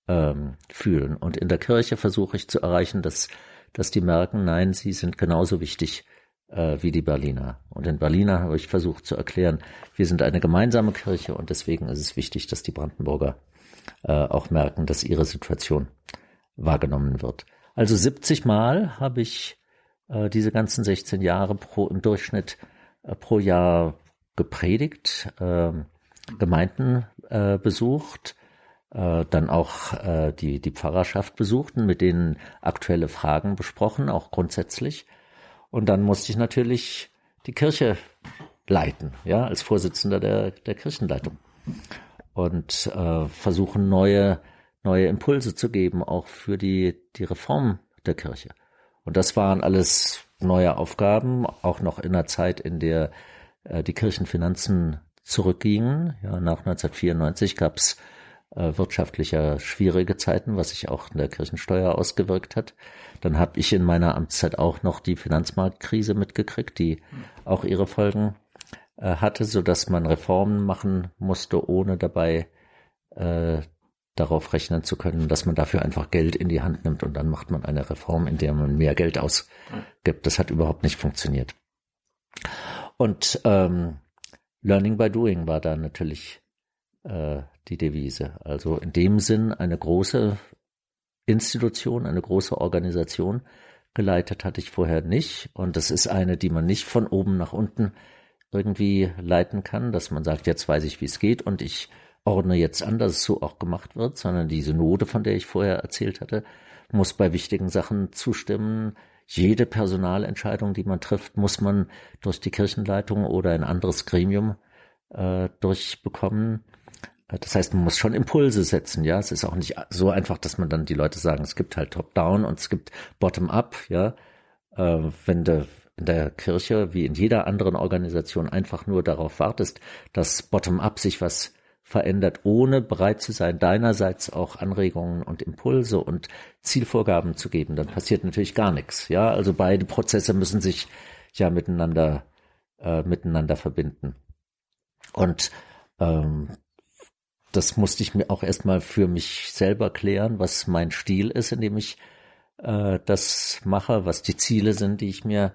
ähm, fühlen. Und in der Kirche versuche ich zu erreichen, dass, dass die merken, nein, sie sind genauso wichtig äh, wie die Berliner. Und in Berliner habe ich versucht zu erklären, wir sind eine gemeinsame Kirche und deswegen ist es wichtig, dass die Brandenburger äh, auch merken, dass ihre Situation wahrgenommen wird. Also 70 Mal habe ich äh, diese ganzen 16 Jahre pro, im Durchschnitt äh, pro Jahr gepredigt, äh, Gemeinden besucht, äh, dann auch äh, die, die Pfarrerschaft besuchten, mit denen aktuelle Fragen besprochen, auch grundsätzlich. Und dann musste ich natürlich die Kirche leiten, ja, als Vorsitzender der, der Kirchenleitung. Und äh, versuchen neue, neue Impulse zu geben, auch für die, die Reform der Kirche. Und das waren alles neue Aufgaben, auch noch in einer Zeit, in der äh, die Kirchenfinanzen zurückgingen. Ja, nach 1994 gab es äh, wirtschaftlicher schwierige Zeiten, was sich auch in der Kirchensteuer ausgewirkt hat. Dann habe ich in meiner Amtszeit auch noch die Finanzmarktkrise mitgekriegt, die auch ihre Folgen äh, hatte, so dass man Reformen machen musste, ohne dabei äh, darauf rechnen zu können, dass man dafür einfach Geld in die Hand nimmt und dann macht man eine Reform, in der man mehr Geld ausgibt. Das hat überhaupt nicht funktioniert. Und ähm, Learning by Doing war da natürlich äh, die Devise. Also in dem Sinn eine große Institution, eine große Organisation geleitet hatte ich vorher nicht. Und das ist eine, die man nicht von oben nach unten irgendwie leiten kann, dass man sagt, jetzt weiß ich, wie es geht und ich ordne jetzt an, dass es so auch gemacht wird, sondern die Synode, von der ich vorher erzählt hatte, muss bei wichtigen Sachen zustimmen. Jede Personalentscheidung, die man trifft, muss man durch die Kirchenleitung oder ein anderes Gremium äh, durchbekommen. Das heißt, man muss schon Impulse setzen, ja. Es ist auch nicht so einfach, dass man dann die Leute sagen, es gibt halt Top-Down und es gibt Bottom-up, ja. Äh, wenn du in der Kirche, wie in jeder anderen Organisation, einfach nur darauf wartest, dass Bottom-up sich was verändert, ohne bereit zu sein, deinerseits auch Anregungen und Impulse und Zielvorgaben zu geben, dann passiert natürlich gar nichts, ja. Also beide Prozesse müssen sich ja miteinander, äh, miteinander verbinden. Und ähm, das musste ich mir auch erstmal für mich selber klären, was mein Stil ist, in dem ich äh, das mache, was die Ziele sind, die ich mir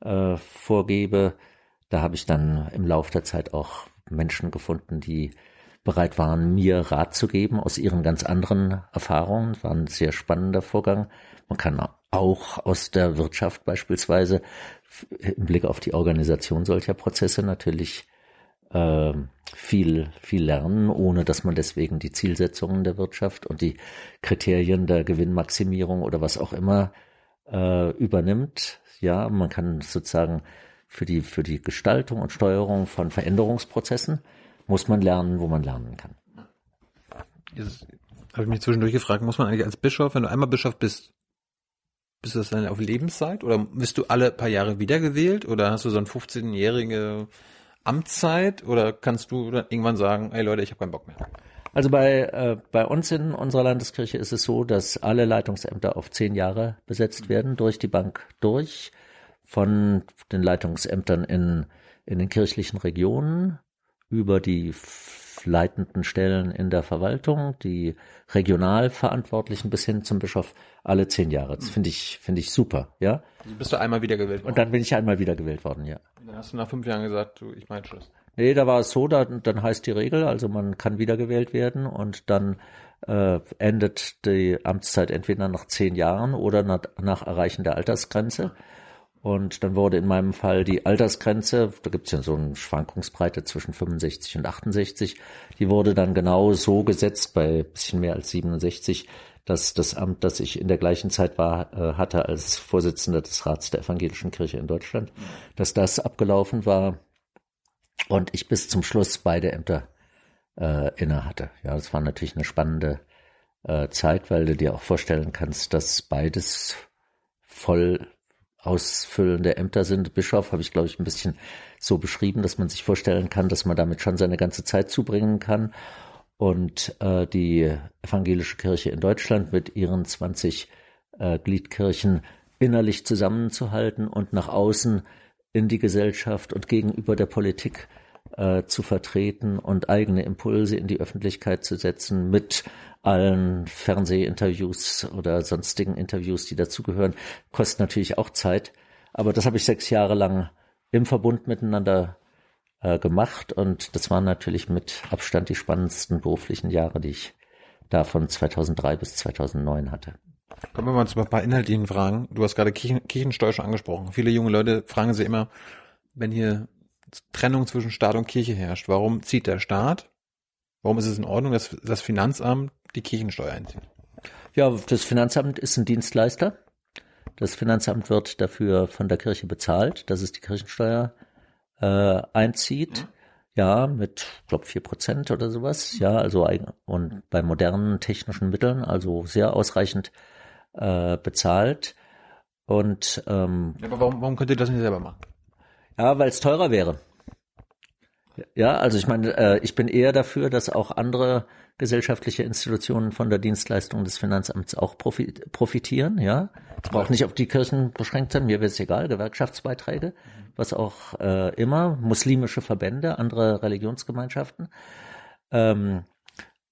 äh, vorgebe. Da habe ich dann im Laufe der Zeit auch Menschen gefunden, die bereit waren, mir Rat zu geben aus ihren ganz anderen Erfahrungen. War ein sehr spannender Vorgang. Man kann auch aus der Wirtschaft beispielsweise im Blick auf die Organisation solcher Prozesse natürlich äh, viel, viel lernen, ohne dass man deswegen die Zielsetzungen der Wirtschaft und die Kriterien der Gewinnmaximierung oder was auch immer äh, übernimmt. Ja, man kann sozusagen für die, für die Gestaltung und Steuerung von Veränderungsprozessen muss man lernen, wo man lernen kann. Jetzt habe ich mich zwischendurch gefragt, muss man eigentlich als Bischof, wenn du einmal Bischof bist, bist du das dann auf Lebenszeit oder bist du alle paar Jahre wiedergewählt oder hast du so ein 15-jährige Amtszeit oder kannst du dann irgendwann sagen, ey Leute, ich habe keinen Bock mehr? Also bei, äh, bei uns in unserer Landeskirche ist es so, dass alle Leitungsämter auf zehn Jahre besetzt werden, durch die Bank durch, von den Leitungsämtern in, in den kirchlichen Regionen über die leitenden Stellen in der Verwaltung, die Regionalverantwortlichen bis hin zum Bischof alle zehn Jahre. Das finde ich, finde ich super, ja. Also bist du einmal wiedergewählt worden? Und dann bin ich einmal wiedergewählt worden, ja. Dann hast du nach fünf Jahren gesagt, du, ich meine Schluss. Nee, da war es so, da, dann heißt die Regel, also man kann wiedergewählt werden und dann äh, endet die Amtszeit entweder nach zehn Jahren oder nach, nach Erreichen der Altersgrenze. Und dann wurde in meinem Fall die Altersgrenze, da gibt es ja so eine Schwankungsbreite zwischen 65 und 68, die wurde dann genau so gesetzt bei bisschen mehr als 67, dass das Amt, das ich in der gleichen Zeit war, äh, hatte als Vorsitzender des Rats der Evangelischen Kirche in Deutschland, dass das abgelaufen war und ich bis zum Schluss beide Ämter äh, inne hatte. Ja, das war natürlich eine spannende äh, Zeit, weil du dir auch vorstellen kannst, dass beides voll ausfüllende Ämter sind. Bischof habe ich, glaube ich, ein bisschen so beschrieben, dass man sich vorstellen kann, dass man damit schon seine ganze Zeit zubringen kann. Und äh, die evangelische Kirche in Deutschland mit ihren 20 äh, Gliedkirchen innerlich zusammenzuhalten und nach außen in die Gesellschaft und gegenüber der Politik äh, zu vertreten und eigene Impulse in die Öffentlichkeit zu setzen mit allen Fernsehinterviews oder sonstigen Interviews, die dazugehören, kostet natürlich auch Zeit. Aber das habe ich sechs Jahre lang im Verbund miteinander äh, gemacht und das waren natürlich mit Abstand die spannendsten beruflichen Jahre, die ich da von 2003 bis 2009 hatte. Kommen wir mal zu ein paar inhaltlichen Fragen. Du hast gerade Kirchen, Kirchensteuer schon angesprochen. Viele junge Leute fragen sich immer, wenn hier Trennung zwischen Staat und Kirche herrscht, warum zieht der Staat, warum ist es in Ordnung, dass das Finanzamt die Kirchensteuer einzieht? Ja, das Finanzamt ist ein Dienstleister. Das Finanzamt wird dafür von der Kirche bezahlt, dass es die Kirchensteuer äh, einzieht. Ja, mit, glaube vier Prozent oder sowas. Ja, also und bei modernen technischen Mitteln, also sehr ausreichend äh, bezahlt. Und ähm, ja, aber warum, warum könnt ihr das nicht selber machen? Ja, weil es teurer wäre. Ja, also ich meine, äh, ich bin eher dafür, dass auch andere gesellschaftliche Institutionen von der Dienstleistung des Finanzamts auch profitieren. Ja, es braucht nicht auf die Kirchen beschränkt sein. Mir wäre es egal. Gewerkschaftsbeiträge, was auch äh, immer, muslimische Verbände, andere Religionsgemeinschaften. Ähm,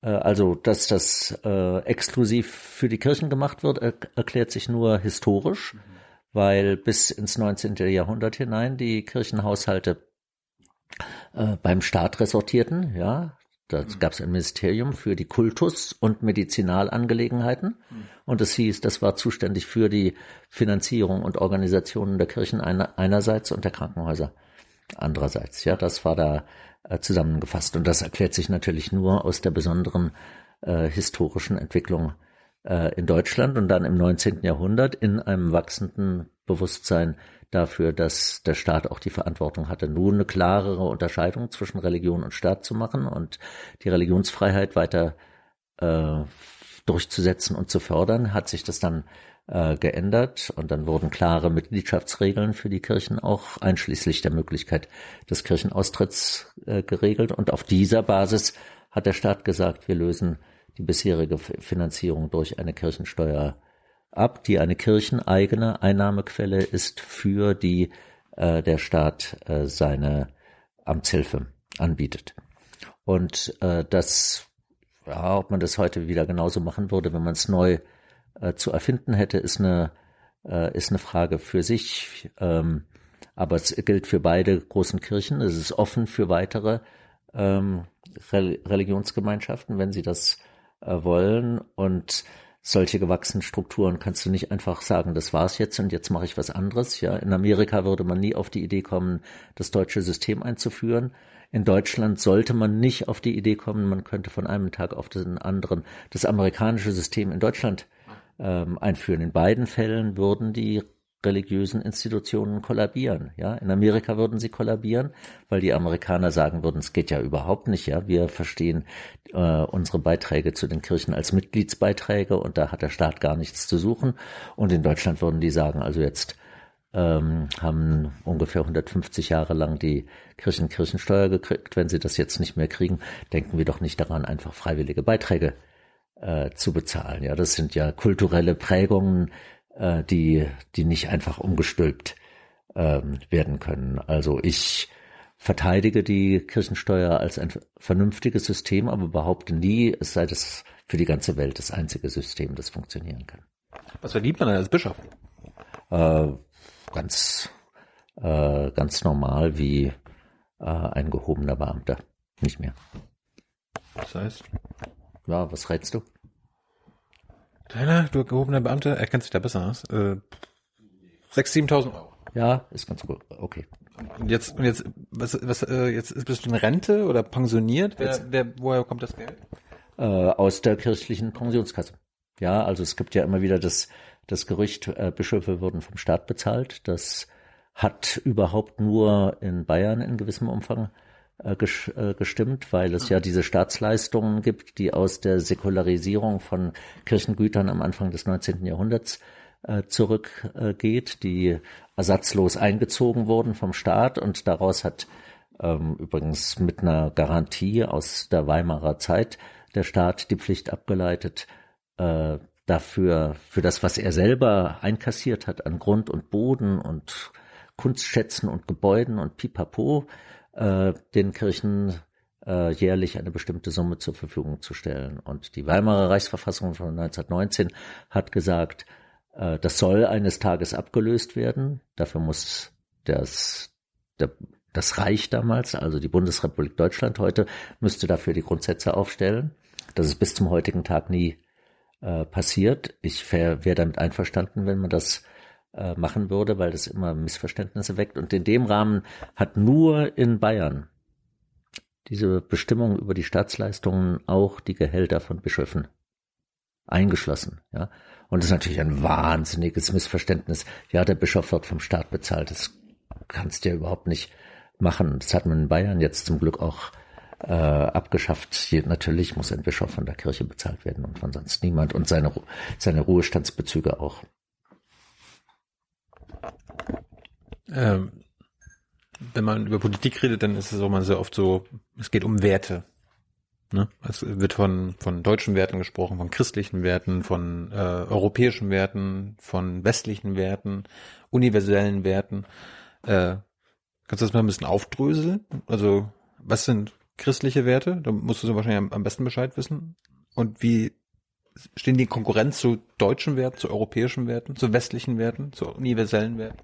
äh, also, dass das äh, exklusiv für die Kirchen gemacht wird, er erklärt sich nur historisch, mhm. Weil bis ins 19. Jahrhundert hinein die Kirchenhaushalte äh, beim Staat ressortierten, ja. Da mhm. gab es ein Ministerium für die Kultus- und Medizinalangelegenheiten. Mhm. Und das hieß, das war zuständig für die Finanzierung und Organisationen der Kirchen einer, einerseits und der Krankenhäuser andererseits. Ja, das war da äh, zusammengefasst. Und das erklärt sich natürlich nur aus der besonderen äh, historischen Entwicklung äh, in Deutschland und dann im 19. Jahrhundert in einem wachsenden Bewusstsein dafür, dass der Staat auch die Verantwortung hatte, nun eine klarere Unterscheidung zwischen Religion und Staat zu machen und die Religionsfreiheit weiter äh, durchzusetzen und zu fördern, hat sich das dann äh, geändert und dann wurden klare Mitgliedschaftsregeln für die Kirchen auch einschließlich der Möglichkeit des Kirchenaustritts äh, geregelt und auf dieser Basis hat der Staat gesagt, wir lösen die bisherige Finanzierung durch eine Kirchensteuer ab, die eine kircheneigene Einnahmequelle ist, für die äh, der Staat äh, seine Amtshilfe anbietet. Und äh, das, ja, ob man das heute wieder genauso machen würde, wenn man es neu äh, zu erfinden hätte, ist eine, äh, ist eine Frage für sich. Ähm, aber es gilt für beide großen Kirchen. Es ist offen für weitere ähm, Religionsgemeinschaften, wenn sie das wollen. Und solche gewachsenen Strukturen kannst du nicht einfach sagen, das war's jetzt und jetzt mache ich was anderes. Ja, in Amerika würde man nie auf die Idee kommen, das deutsche System einzuführen. In Deutschland sollte man nicht auf die Idee kommen, man könnte von einem Tag auf den anderen das amerikanische System in Deutschland ähm, einführen. In beiden Fällen würden die religiösen Institutionen kollabieren. Ja, in Amerika würden sie kollabieren, weil die Amerikaner sagen würden, es geht ja überhaupt nicht. Ja, wir verstehen äh, unsere Beiträge zu den Kirchen als Mitgliedsbeiträge und da hat der Staat gar nichts zu suchen. Und in Deutschland würden die sagen, also jetzt ähm, haben ungefähr 150 Jahre lang die Kirchen Kirchensteuer gekriegt. Wenn sie das jetzt nicht mehr kriegen, denken wir doch nicht daran, einfach freiwillige Beiträge äh, zu bezahlen. Ja, das sind ja kulturelle Prägungen, äh, die, die nicht einfach umgestülpt ähm, werden können. Also ich verteidige die Kirchensteuer als ein vernünftiges System, aber behaupte nie, es sei das für die ganze Welt das einzige System, das funktionieren kann. Was verdient man denn als Bischof? Äh, ganz, äh, ganz normal wie äh, ein gehobener Beamter. Nicht mehr. Das heißt, Ja, was rätst du? Deiner, du gehobener Beamter, er kennt sich da besser aus. Äh, 6.000, 7.000 Euro. Ja, ist ganz gut. Okay. Und jetzt, und jetzt, was, was, äh, jetzt bist du in Rente oder pensioniert? Wer, wer, woher kommt das Geld? Äh, aus der kirchlichen Pensionskasse. Ja, also es gibt ja immer wieder das, das Gerücht, äh, Bischöfe würden vom Staat bezahlt. Das hat überhaupt nur in Bayern in gewissem Umfang gestimmt, weil es ja diese Staatsleistungen gibt, die aus der Säkularisierung von Kirchengütern am Anfang des 19. Jahrhunderts äh, zurückgeht, die ersatzlos eingezogen wurden vom Staat und daraus hat ähm, übrigens mit einer Garantie aus der Weimarer Zeit der Staat die Pflicht abgeleitet, äh, dafür, für das, was er selber einkassiert hat an Grund und Boden und Kunstschätzen und Gebäuden und Pipapo, äh, den Kirchen äh, jährlich eine bestimmte Summe zur Verfügung zu stellen. Und die Weimarer Reichsverfassung von 1919 hat gesagt, äh, das soll eines Tages abgelöst werden. Dafür muss das, der, das Reich damals, also die Bundesrepublik Deutschland heute, müsste dafür die Grundsätze aufstellen. Das ist bis zum heutigen Tag nie äh, passiert. Ich wäre damit einverstanden, wenn man das äh, machen würde, weil das immer Missverständnisse weckt. Und in dem Rahmen hat nur in Bayern diese Bestimmung über die Staatsleistungen auch die Gehälter von Bischöfen eingeschlossen. Ja, und das ist natürlich ein wahnsinniges Missverständnis. Ja, der Bischof wird vom Staat bezahlt. Das kannst du ja überhaupt nicht machen. Das hat man in Bayern jetzt zum Glück auch äh, abgeschafft. Natürlich muss ein Bischof von der Kirche bezahlt werden und von sonst niemand und seine, seine Ruhestandsbezüge auch. Ähm, wenn man über Politik redet, dann ist es auch mal sehr oft so, es geht um Werte. Ne? Es wird von, von deutschen Werten gesprochen, von christlichen Werten, von äh, europäischen Werten, von westlichen Werten, universellen Werten. Äh, kannst du das mal ein bisschen aufdröseln? Also, was sind christliche Werte? Da musst du so wahrscheinlich am, am besten Bescheid wissen. Und wie stehen die in Konkurrenz zu deutschen Werten, zu europäischen Werten, zu westlichen Werten, zu universellen Werten?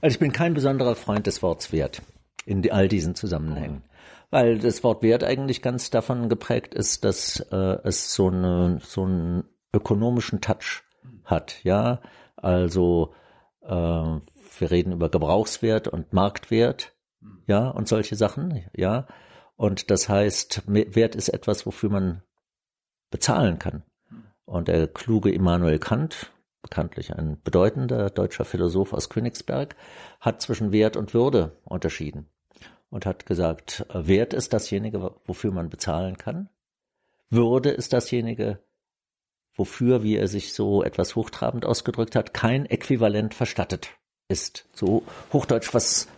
Also ich bin kein besonderer Freund des Wortes Wert in all diesen Zusammenhängen, weil das Wort Wert eigentlich ganz davon geprägt ist, dass äh, es so, eine, so einen ökonomischen Touch hat. Ja, also äh, wir reden über Gebrauchswert und Marktwert, ja, und solche Sachen, ja. Und das heißt, Wert ist etwas, wofür man bezahlen kann. Und der kluge Immanuel Kant, bekanntlich ein bedeutender deutscher Philosoph aus Königsberg, hat zwischen Wert und Würde unterschieden und hat gesagt, Wert ist dasjenige, wofür man bezahlen kann. Würde ist dasjenige, wofür, wie er sich so etwas hochtrabend ausgedrückt hat, kein Äquivalent verstattet ist. So hochdeutsch, was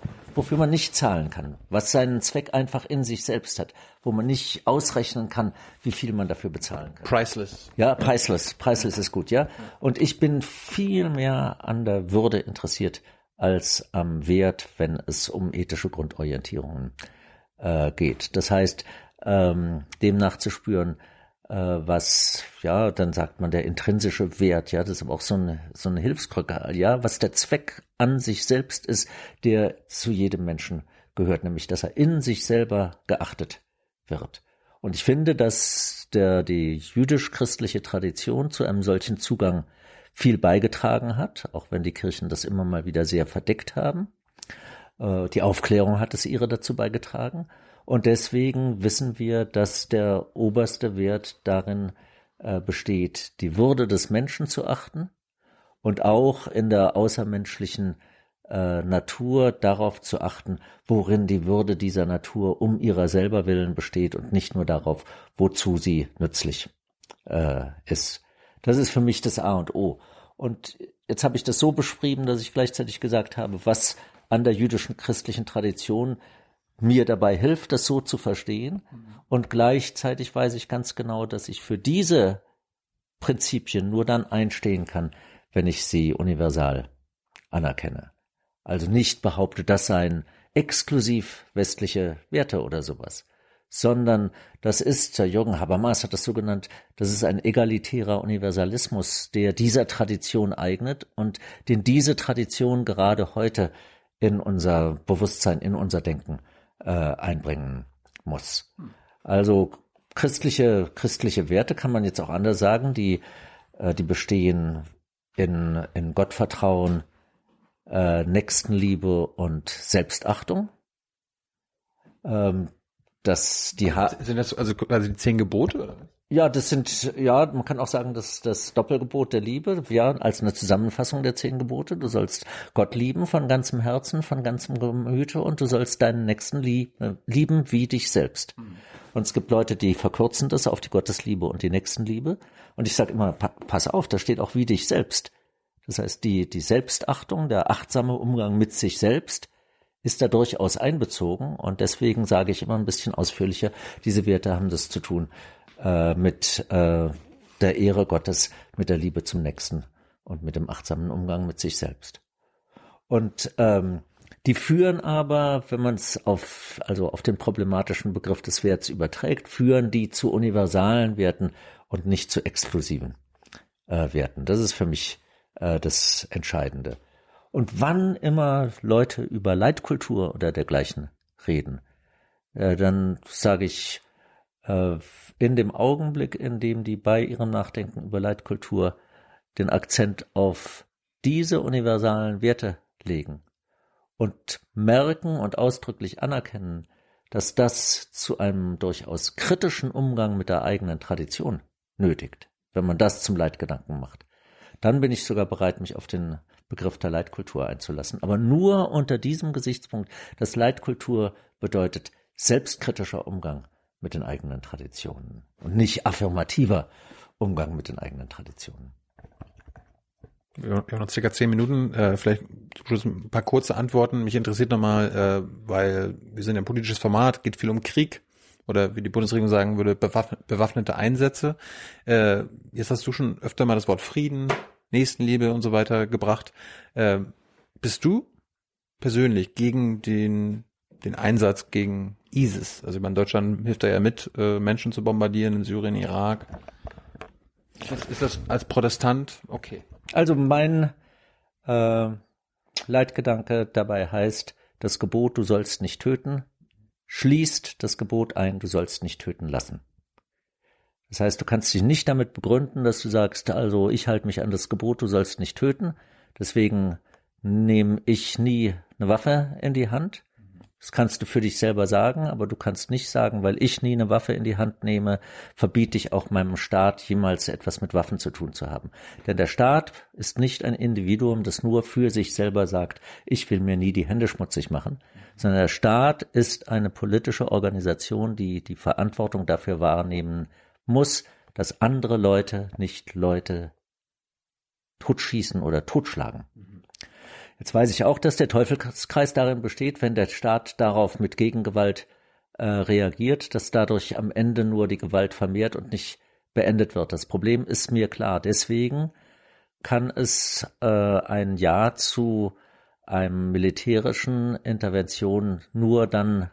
wofür man nicht zahlen kann, was seinen Zweck einfach in sich selbst hat, wo man nicht ausrechnen kann, wie viel man dafür bezahlen kann. Priceless. Ja, priceless. Priceless ist gut, ja. Und ich bin viel mehr an der Würde interessiert als am Wert, wenn es um ethische Grundorientierungen äh, geht. Das heißt, ähm, dem nachzuspüren, äh, was, ja, dann sagt man der intrinsische Wert, ja, das ist aber auch so eine, so eine Hilfskrücke, ja, was der Zweck an sich selbst ist, der zu jedem Menschen gehört, nämlich, dass er in sich selber geachtet wird. Und ich finde, dass der, die jüdisch-christliche Tradition zu einem solchen Zugang viel beigetragen hat, auch wenn die Kirchen das immer mal wieder sehr verdeckt haben. Äh, Die Aufklärung hat es ihre dazu beigetragen. Und deswegen wissen wir, dass der oberste Wert darin äh, besteht, die Würde des Menschen zu achten und auch in der außermenschlichen äh, Natur darauf zu achten, worin die Würde dieser Natur um ihrer selber willen besteht und nicht nur darauf, wozu sie nützlich äh, ist. Das ist für mich das A und O. Und jetzt habe ich das so beschrieben, dass ich gleichzeitig gesagt habe, was an der jüdischen christlichen Tradition mir dabei hilft, das so zu verstehen. Und gleichzeitig weiß ich ganz genau, dass ich für diese Prinzipien nur dann einstehen kann, wenn ich sie universal anerkenne. Also nicht behaupte, das seien exklusiv westliche Werte oder sowas, sondern das ist, Jürgen Habermas hat das so genannt, das ist ein egalitärer Universalismus, der dieser Tradition eignet und den diese Tradition gerade heute in unser Bewusstsein, in unser Denken äh, einbringen muss. Also christliche, christliche Werte kann man jetzt auch anders sagen, die, äh, die bestehen in, in Gottvertrauen, äh, Nächstenliebe und Selbstachtung. Ähm, dass die ha sind das also also die zehn Gebote? Ja, das sind, ja, man kann auch sagen, dass das Doppelgebot der Liebe, ja, als eine Zusammenfassung der zehn Gebote. Du sollst Gott lieben von ganzem Herzen, von ganzem Gemüte und du sollst deinen Nächsten lieb, äh, lieben wie dich selbst. Mhm. Und es gibt Leute, die verkürzen das auf die Gottesliebe und die Nächstenliebe. Und ich sage immer, pa pass auf, da steht auch wie dich selbst. Das heißt, die, die Selbstachtung, der achtsame Umgang mit sich selbst ist da durchaus einbezogen. Und deswegen sage ich immer ein bisschen ausführlicher, diese Werte haben das zu tun äh, mit äh, der Ehre Gottes, mit der Liebe zum Nächsten und mit dem achtsamen Umgang mit sich selbst. Und ähm, die führen aber, wenn man es auf, also auf den problematischen Begriff des Werts überträgt, führen die zu universalen Werten und nicht zu exklusiven äh, Werten. Das ist für mich äh, das Entscheidende. Und wann immer Leute über Leitkultur oder dergleichen reden, äh, dann sage ich, in dem Augenblick, in dem die bei ihrem Nachdenken über Leitkultur den Akzent auf diese universalen Werte legen und merken und ausdrücklich anerkennen, dass das zu einem durchaus kritischen Umgang mit der eigenen Tradition nötigt, wenn man das zum Leitgedanken macht. Dann bin ich sogar bereit, mich auf den Begriff der Leitkultur einzulassen. Aber nur unter diesem Gesichtspunkt, dass Leitkultur bedeutet selbstkritischer Umgang mit den eigenen Traditionen und nicht affirmativer Umgang mit den eigenen Traditionen. Wir haben noch circa zehn Minuten, äh, vielleicht ein paar kurze Antworten. Mich interessiert nochmal, äh, weil wir sind ein politisches Format, geht viel um Krieg oder wie die Bundesregierung sagen würde, bewaffnete Einsätze. Äh, jetzt hast du schon öfter mal das Wort Frieden, Nächstenliebe und so weiter gebracht. Äh, bist du persönlich gegen den, den Einsatz gegen ISIS? Also ich meine, Deutschland hilft da ja mit, äh, Menschen zu bombardieren in Syrien, Irak. Ist, ist das als Protestant okay? Also mein äh, Leitgedanke dabei heißt, das Gebot, du sollst nicht töten, schließt das Gebot ein, du sollst nicht töten lassen. Das heißt, du kannst dich nicht damit begründen, dass du sagst, also ich halte mich an das Gebot, du sollst nicht töten, deswegen nehme ich nie eine Waffe in die Hand. Das kannst du für dich selber sagen, aber du kannst nicht sagen, weil ich nie eine Waffe in die Hand nehme, verbiete ich auch meinem Staat jemals etwas mit Waffen zu tun zu haben. Denn der Staat ist nicht ein Individuum, das nur für sich selber sagt, ich will mir nie die Hände schmutzig machen, sondern der Staat ist eine politische Organisation, die die Verantwortung dafür wahrnehmen muss, dass andere Leute nicht Leute totschießen oder totschlagen. Jetzt weiß ich auch, dass der Teufelskreis darin besteht, wenn der Staat darauf mit Gegengewalt äh, reagiert, dass dadurch am Ende nur die Gewalt vermehrt und nicht beendet wird. Das Problem ist mir klar. Deswegen kann es äh, ein Ja zu einem militärischen Intervention nur dann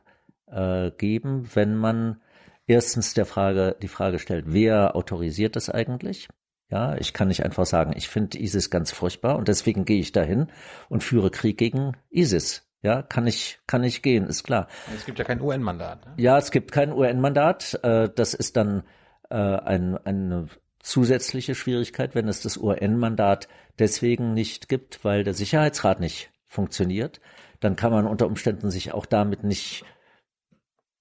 äh, geben, wenn man erstens der Frage, die Frage stellt, wer autorisiert das eigentlich? Ja, ich kann nicht einfach sagen, ich finde ISIS ganz furchtbar und deswegen gehe ich dahin und führe Krieg gegen ISIS. Ja, kann ich, kann ich gehen, ist klar. Es gibt ja kein UN-Mandat. Ne? Ja, es gibt kein UN-Mandat. Äh, das ist dann äh, ein, eine zusätzliche Schwierigkeit, wenn es das UN-Mandat deswegen nicht gibt, weil der Sicherheitsrat nicht funktioniert. Dann kann man unter Umständen sich auch damit nicht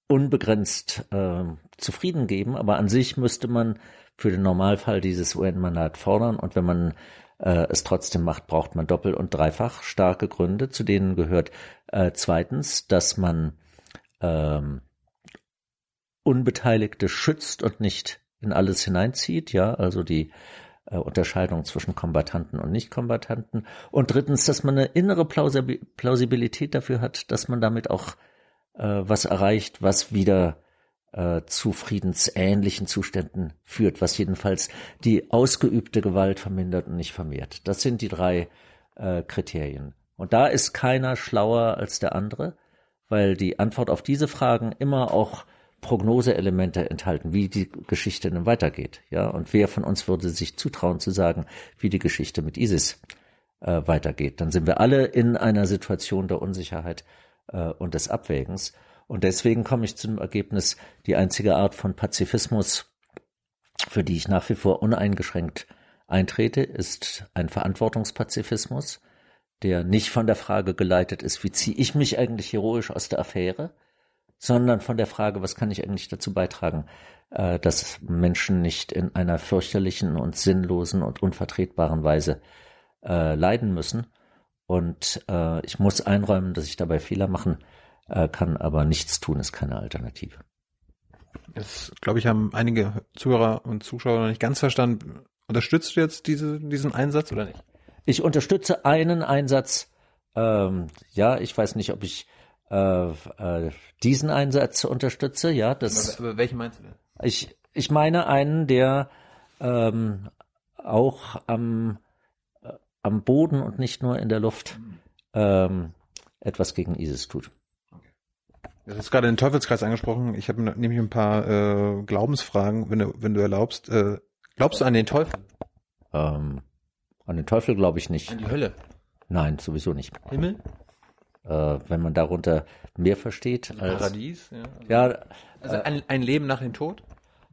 unbegrenzt äh, zufrieden geben, aber an sich müsste man für den Normalfall dieses UN-Mandat fordern. Und wenn man äh, es trotzdem macht, braucht man doppelt und dreifach starke Gründe, zu denen gehört äh, zweitens, dass man ähm, Unbeteiligte schützt und nicht in alles hineinzieht, ja, also die äh, Unterscheidung zwischen Kombatanten und Nicht-Kombatanten. Und drittens, dass man eine innere Plausibilität dafür hat, dass man damit auch äh, was erreicht, was wieder äh, zu friedensähnlichen Zuständen führt, was jedenfalls die ausgeübte Gewalt vermindert und nicht vermehrt. Das sind die drei äh, Kriterien. Und da ist keiner schlauer als der andere, weil die Antwort auf diese Fragen immer auch Prognoseelemente enthalten, wie die Geschichte dann weitergeht. Ja, und wer von uns würde sich zutrauen zu sagen, wie die Geschichte mit ISIS äh, weitergeht? Dann sind wir alle in einer Situation der Unsicherheit äh, und des Abwägens. Und deswegen komme ich zum Ergebnis, die einzige Art von Pazifismus, für die ich nach wie vor uneingeschränkt eintrete, ist ein Verantwortungspazifismus, der nicht von der Frage geleitet ist, wie ziehe ich mich eigentlich heroisch aus der Affäre, sondern von der Frage, was kann ich eigentlich dazu beitragen, äh, dass Menschen nicht in einer fürchterlichen und sinnlosen und unvertretbaren Weise äh, leiden müssen. Und äh, ich muss einräumen, dass ich dabei Fehler machen kann, aber nichts tun ist keine Alternative. Das, glaube ich, haben einige Zuhörer und Zuschauer noch nicht ganz verstanden. Unterstützt du jetzt diese, diesen Einsatz oder nicht? Ich unterstütze einen Einsatz. Ähm, ja, ich weiß nicht, ob ich äh, äh, diesen Einsatz unterstütze. Ja, das. Aber, aber welchen meinst du denn? Ich, ich meine einen, der ähm, auch am, äh, am Boden und nicht nur in der Luft ähm, etwas gegen ISIS tut. Du hast gerade den Teufelskreis angesprochen. Ich habe nämlich ein paar äh, Glaubensfragen, wenn du, wenn du erlaubst. Äh, glaubst du an den Teufel? Ähm, an den Teufel glaube ich nicht. An die Hölle? Nein, sowieso nicht. Himmel? Äh, wenn man darunter mehr versteht Also als Paradies? Ja. Also, ja, also ein, ein Leben nach dem Tod?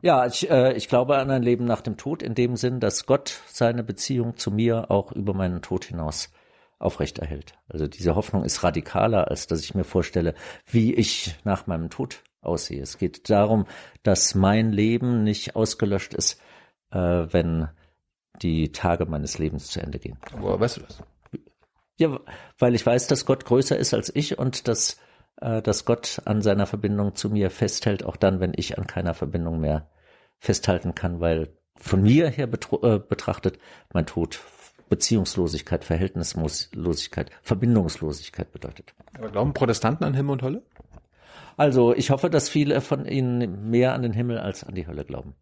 ja, ich, äh, ich glaube an ein Leben nach dem Tod in dem Sinn, dass Gott seine Beziehung zu mir auch über meinen Tod hinaus aufrechterhält. Also diese Hoffnung ist radikaler, als dass ich mir vorstelle, wie ich nach meinem Tod aussehe. Es geht darum, dass mein Leben nicht ausgelöscht ist, äh, wenn die Tage meines Lebens zu Ende gehen. Woher weißt du das? Ja, weil ich weiß, dass Gott größer ist als ich und dass, äh, dass Gott an seiner Verbindung zu mir festhält, auch dann, wenn ich an keiner Verbindung mehr festhalten kann, weil von mir her äh, betrachtet mein Tod Beziehungslosigkeit, Verhältnislosigkeit, Verbindungslosigkeit bedeutet. Aber glauben Protestanten an Himmel und Hölle? Also ich hoffe, dass viele von ihnen mehr an den Himmel als an die Hölle glauben.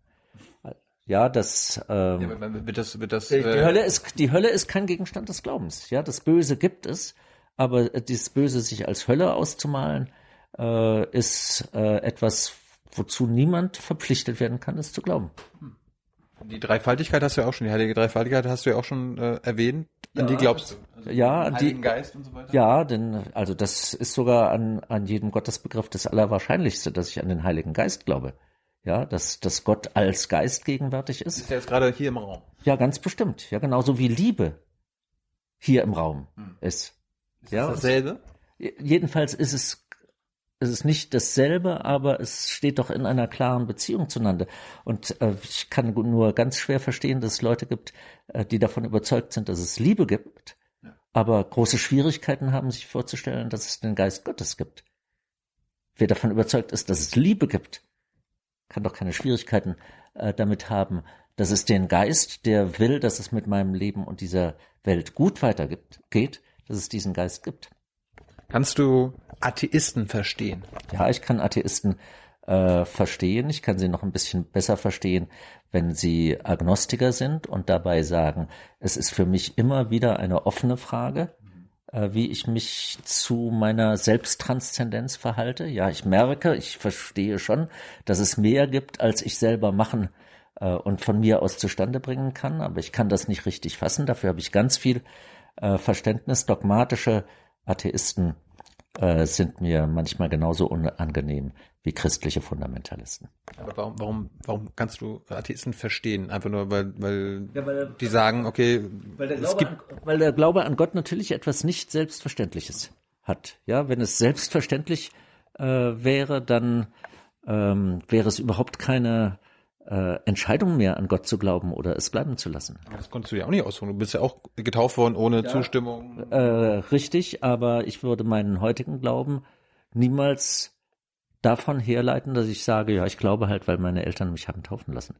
Ja, das, ähm, Ja, wird das, wird das, die, äh, Hölle ist, die Hölle ist kein Gegenstand des Glaubens. Ja, das Böse gibt es, aber dieses Böse sich als Hölle auszumalen, äh, ist äh, etwas, wozu niemand verpflichtet werden kann, es zu glauben. Die Dreifaltigkeit hast du ja auch schon, die heilige Dreifaltigkeit hast du ja auch schon äh, erwähnt. An die glaubst du? Also Ja, den die- Heiligen Geist und so weiter? Ja, denn also das ist sogar an, an jedem Gottesbegriff das Allerwahrscheinlichste, dass ich an den Heiligen Geist glaube. Ja, dass, dass Gott als Geist gegenwärtig ist. Ist ja jetzt gerade hier im Raum. Ja, ganz bestimmt. Ja, genauso wie Liebe hier im Raum ist. Ist Ja, das dasselbe? Jedenfalls ist es, es ist nicht dasselbe, aber es steht doch in einer klaren Beziehung zueinander. Und äh, ich kann nur ganz schwer verstehen, dass es Leute gibt, äh, die davon überzeugt sind, dass es Liebe gibt, aber große Schwierigkeiten haben, sich vorzustellen, dass es den Geist Gottes gibt. Wer davon überzeugt ist, dass es Liebe gibt, kann doch keine Schwierigkeiten äh, damit haben, dass es den Geist, der will, dass es mit meinem Leben und dieser Welt gut weitergeht, geht, dass es diesen Geist gibt. Kannst du Atheisten verstehen? Ja, ich kann Atheisten äh, verstehen. Ich kann sie noch ein bisschen besser verstehen, wenn sie Agnostiker sind und dabei sagen, es ist für mich immer wieder eine offene Frage, äh, wie ich mich zu meiner Selbsttranszendenz verhalte. Ja, ich merke, ich verstehe schon, dass es mehr gibt, als ich selber machen äh, und von mir aus zustande bringen kann, aber ich kann das nicht richtig fassen. Dafür habe ich ganz viel äh, Verständnis. Dogmatische Atheisten äh, sind mir manchmal genauso unangenehm wie christliche Fundamentalisten. Aber warum, warum, warum kannst du Atheisten verstehen? Einfach nur, weil, weil, Ja, weil- die sagen, okay, Weil der, es Glaube gibt, an, weil der Glaube an Gott natürlich etwas nicht Selbstverständliches hat. Ja, wenn es selbstverständlich äh, wäre, dann ähm, wäre es überhaupt keine äh, Entscheidung mehr, an Gott zu glauben oder es bleiben zu lassen. aber das konntest du ja auch nicht ausholen. Du bist ja auch getauft worden ohne Zustimmung. Äh, richtig, aber ich würde meinen heutigen Glauben niemals davon herleiten, dass ich sage, ja, ich glaube halt, weil meine Eltern mich haben taufen lassen.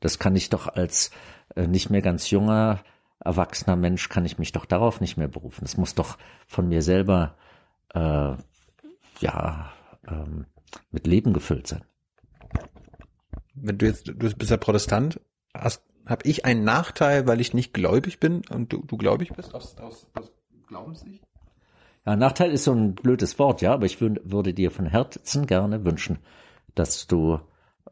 Das kann ich doch als äh, nicht mehr ganz junger, erwachsener Mensch, kann ich mich doch darauf nicht mehr berufen. Es muss doch von mir selber, äh, ja, ähm, mit Leben gefüllt sein. Wenn du jetzt, du bist ja Protestant, hast, hab ich einen Nachteil, weil ich nicht gläubig bin und du, du gläubig bist aus, aus, aus Glaubenssicht? Ja, Nachteil ist so ein blödes Wort, ja, aber ich wün- würde dir von Herzen gerne wünschen, dass du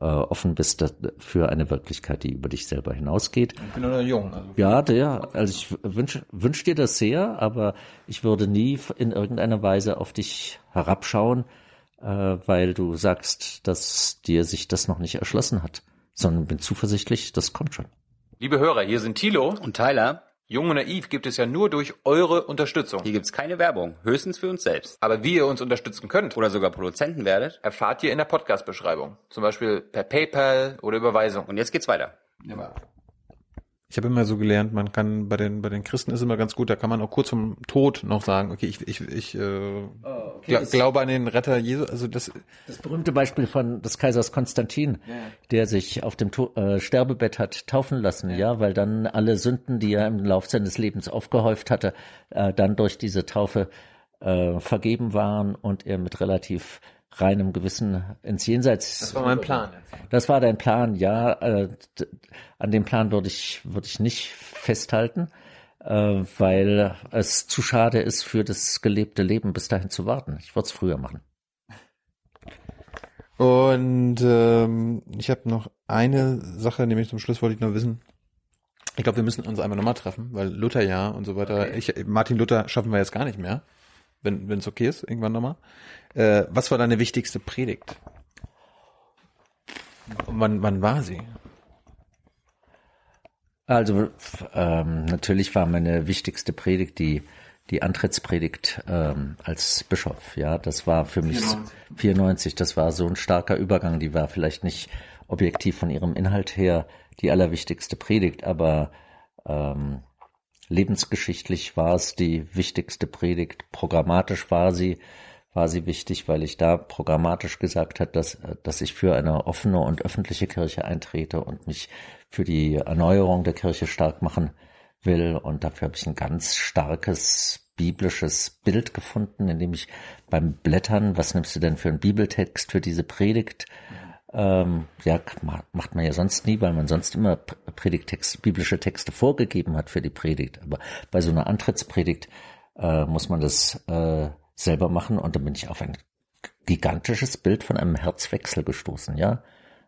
äh, offen bist für eine Wirklichkeit, die über dich selber hinausgeht. Ich bin nur noch jung. Also. Ja, der, also ich wünsche wünsch dir das sehr, aber ich würde nie in irgendeiner Weise auf dich herabschauen, äh, weil du sagst, dass dir sich das noch nicht erschlossen hat, sondern bin zuversichtlich, das kommt schon. Liebe Hörer, hier sind Thilo. Und Tyler, Jung und Naiv gibt es ja nur durch eure Unterstützung. hier gibt's keine Werbung, höchstens für uns selbst. Aber wie ihr uns unterstützen könnt, Oder sogar Produzenten werdet. erfahrt ihr in der Podcast-Beschreibung. Zum Beispiel per PayPal oder Überweisung. Und jetzt geht's weiter. Ich habe immer so gelernt, man kann bei den bei den Christen ist immer ganz gut, da kann man auch kurz vom Tod noch sagen, okay, ich ich ich äh, gla das- glaube an den Retter Jesu, also das Das berühmte Beispiel von des Kaisers Konstantin, der sich auf dem to äh, Sterbebett hat taufen lassen, ja. weil dann alle Sünden, die er im Laufe seines Lebens aufgehäuft hatte, äh, dann durch diese Taufe äh, vergeben waren und er mit relativ reinem Gewissen ins Jenseits. das war mein Plan. Das war dein Plan, ja. Äh, an dem Plan würde ich würde ich nicht festhalten, äh, weil es zu schade ist für das gelebte Leben bis dahin zu warten. Ich würde es früher machen. Und ähm, ich habe noch eine Sache, nämlich zum Schluss wollte ich nur wissen. Ich glaube, wir müssen uns einmal nochmal treffen, weil Luther ja und so weiter. Ich, Martin Luther schaffen wir jetzt gar nicht mehr, wenn wenn es okay ist, irgendwann nochmal. Äh, was war deine wichtigste Predigt? Wann, wann war sie? Also ähm, natürlich war meine wichtigste Predigt die die Antrittspredigt ähm, als Bischof. Ja, das war für mich 94. Das war so ein starker Übergang. Die war vielleicht nicht objektiv von ihrem Inhalt her die allerwichtigste Predigt, aber ähm, lebensgeschichtlich war es die wichtigste Predigt. Programmatisch war sie sie wichtig, weil ich da programmatisch gesagt hat, dass, dass ich für eine offene und öffentliche Kirche eintrete und mich für die Erneuerung der Kirche stark machen will. Und dafür habe ich ein ganz starkes biblisches Bild gefunden, in dem ich beim Blättern, was nimmst du denn für einen Bibeltext für diese Predigt? Ähm, ja, macht man ja sonst nie, weil man sonst immer Predigtext, biblische Texte vorgegeben hat für die Predigt. Aber bei so einer Antrittspredigt äh, muss man das äh, selber machen und dann bin ich auf ein gigantisches Bild von einem Herzwechsel gestoßen, ja.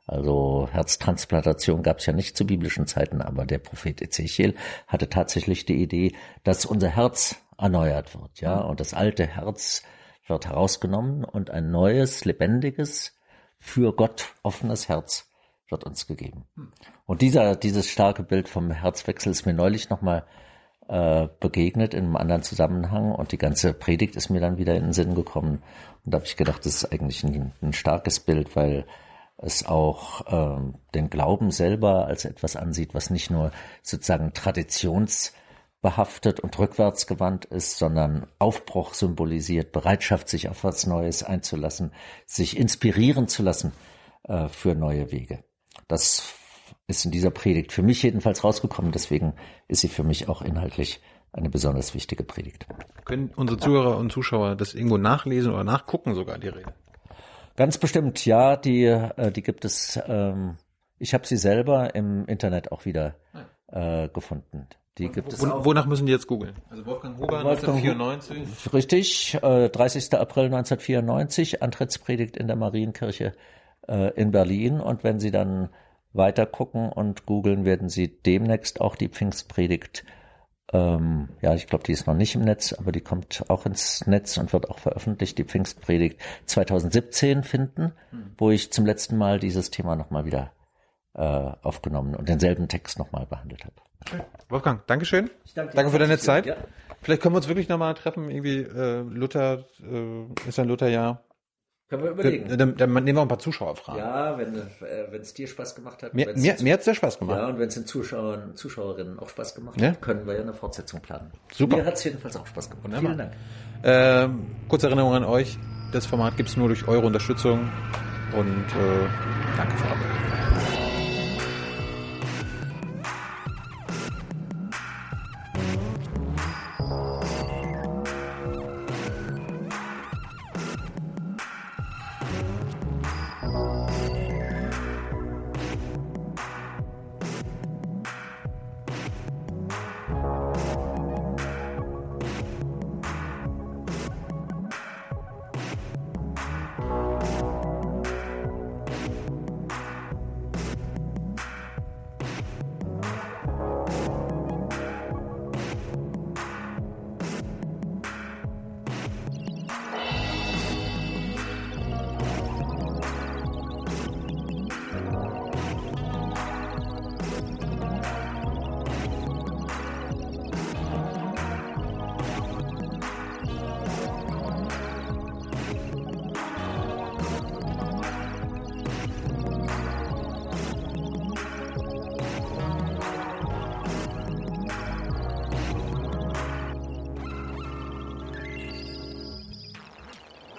Also Herztransplantation gab es ja nicht zu biblischen Zeiten, aber der Prophet Ezechiel hatte tatsächlich die Idee, dass unser Herz erneuert wird, ja, und das alte Herz wird herausgenommen und ein neues, lebendiges, für Gott offenes Herz wird uns gegeben. Und dieser, dieses starke Bild vom Herzwechsel ist mir neulich nochmal äh, begegnet in einem anderen Zusammenhang und die ganze Predigt ist mir dann wieder in den Sinn gekommen. Und da habe ich gedacht, das ist eigentlich ein, ein starkes Bild, weil es auch ähm, den Glauben selber als etwas ansieht, was nicht nur sozusagen traditionsbehaftet und rückwärtsgewandt ist, sondern Aufbruch symbolisiert, Bereitschaft, sich auf was Neues einzulassen, sich inspirieren zu lassen äh, für neue Wege. Das ist in dieser Predigt für mich jedenfalls rausgekommen. Deswegen ist sie für mich auch inhaltlich eine besonders wichtige Predigt. Können unsere Zuhörer und Zuschauer das irgendwo nachlesen oder nachgucken sogar, die Rede? Ganz bestimmt, ja, die, äh, die gibt es. Ähm, ich habe sie selber im Internet auch wieder äh, gefunden. Die gibt es Wo, auch. wonach müssen die jetzt googeln? Also Wolfgang Huber, Wolfgang Hu- 1994. Richtig, äh, 30. April 1994, Antrittspredigt in der Marienkirche äh, in Berlin. Und wenn Sie dann weiter gucken und googeln, werden Sie demnächst auch die Pfingstpredigt, ähm, ja, ich glaube, die ist noch nicht im Netz, aber die kommt auch ins Netz und wird auch veröffentlicht, die Pfingstpredigt 2017 finden, wo ich zum letzten Mal dieses Thema nochmal wieder äh, aufgenommen und denselben Text nochmal behandelt habe. Wolfgang, Dankeschön. danke danke für deine Zeit. Ja. Vielleicht können wir uns wirklich nochmal treffen. Irgendwie äh, Luther äh, ist ein Lutherjahr. Können wir Dann, überlegen. dann, dann nehmen wir ein paar Zuschauerfragen. Ja, wenn äh, es dir Spaß gemacht hat. Mir, mir, mir hat's sehr Spaß gemacht. Ja, und wenn es den Zuschauern Zuschauerinnen auch Spaß gemacht Ja. hat, können wir ja eine Fortsetzung planen. Super. Mir hat es jedenfalls auch Spaß gemacht. Wunderbar. Vielen Dank. Ähm, kurze Erinnerung an euch. Das Format gibt's nur durch eure Unterstützung. Und äh, danke vorab.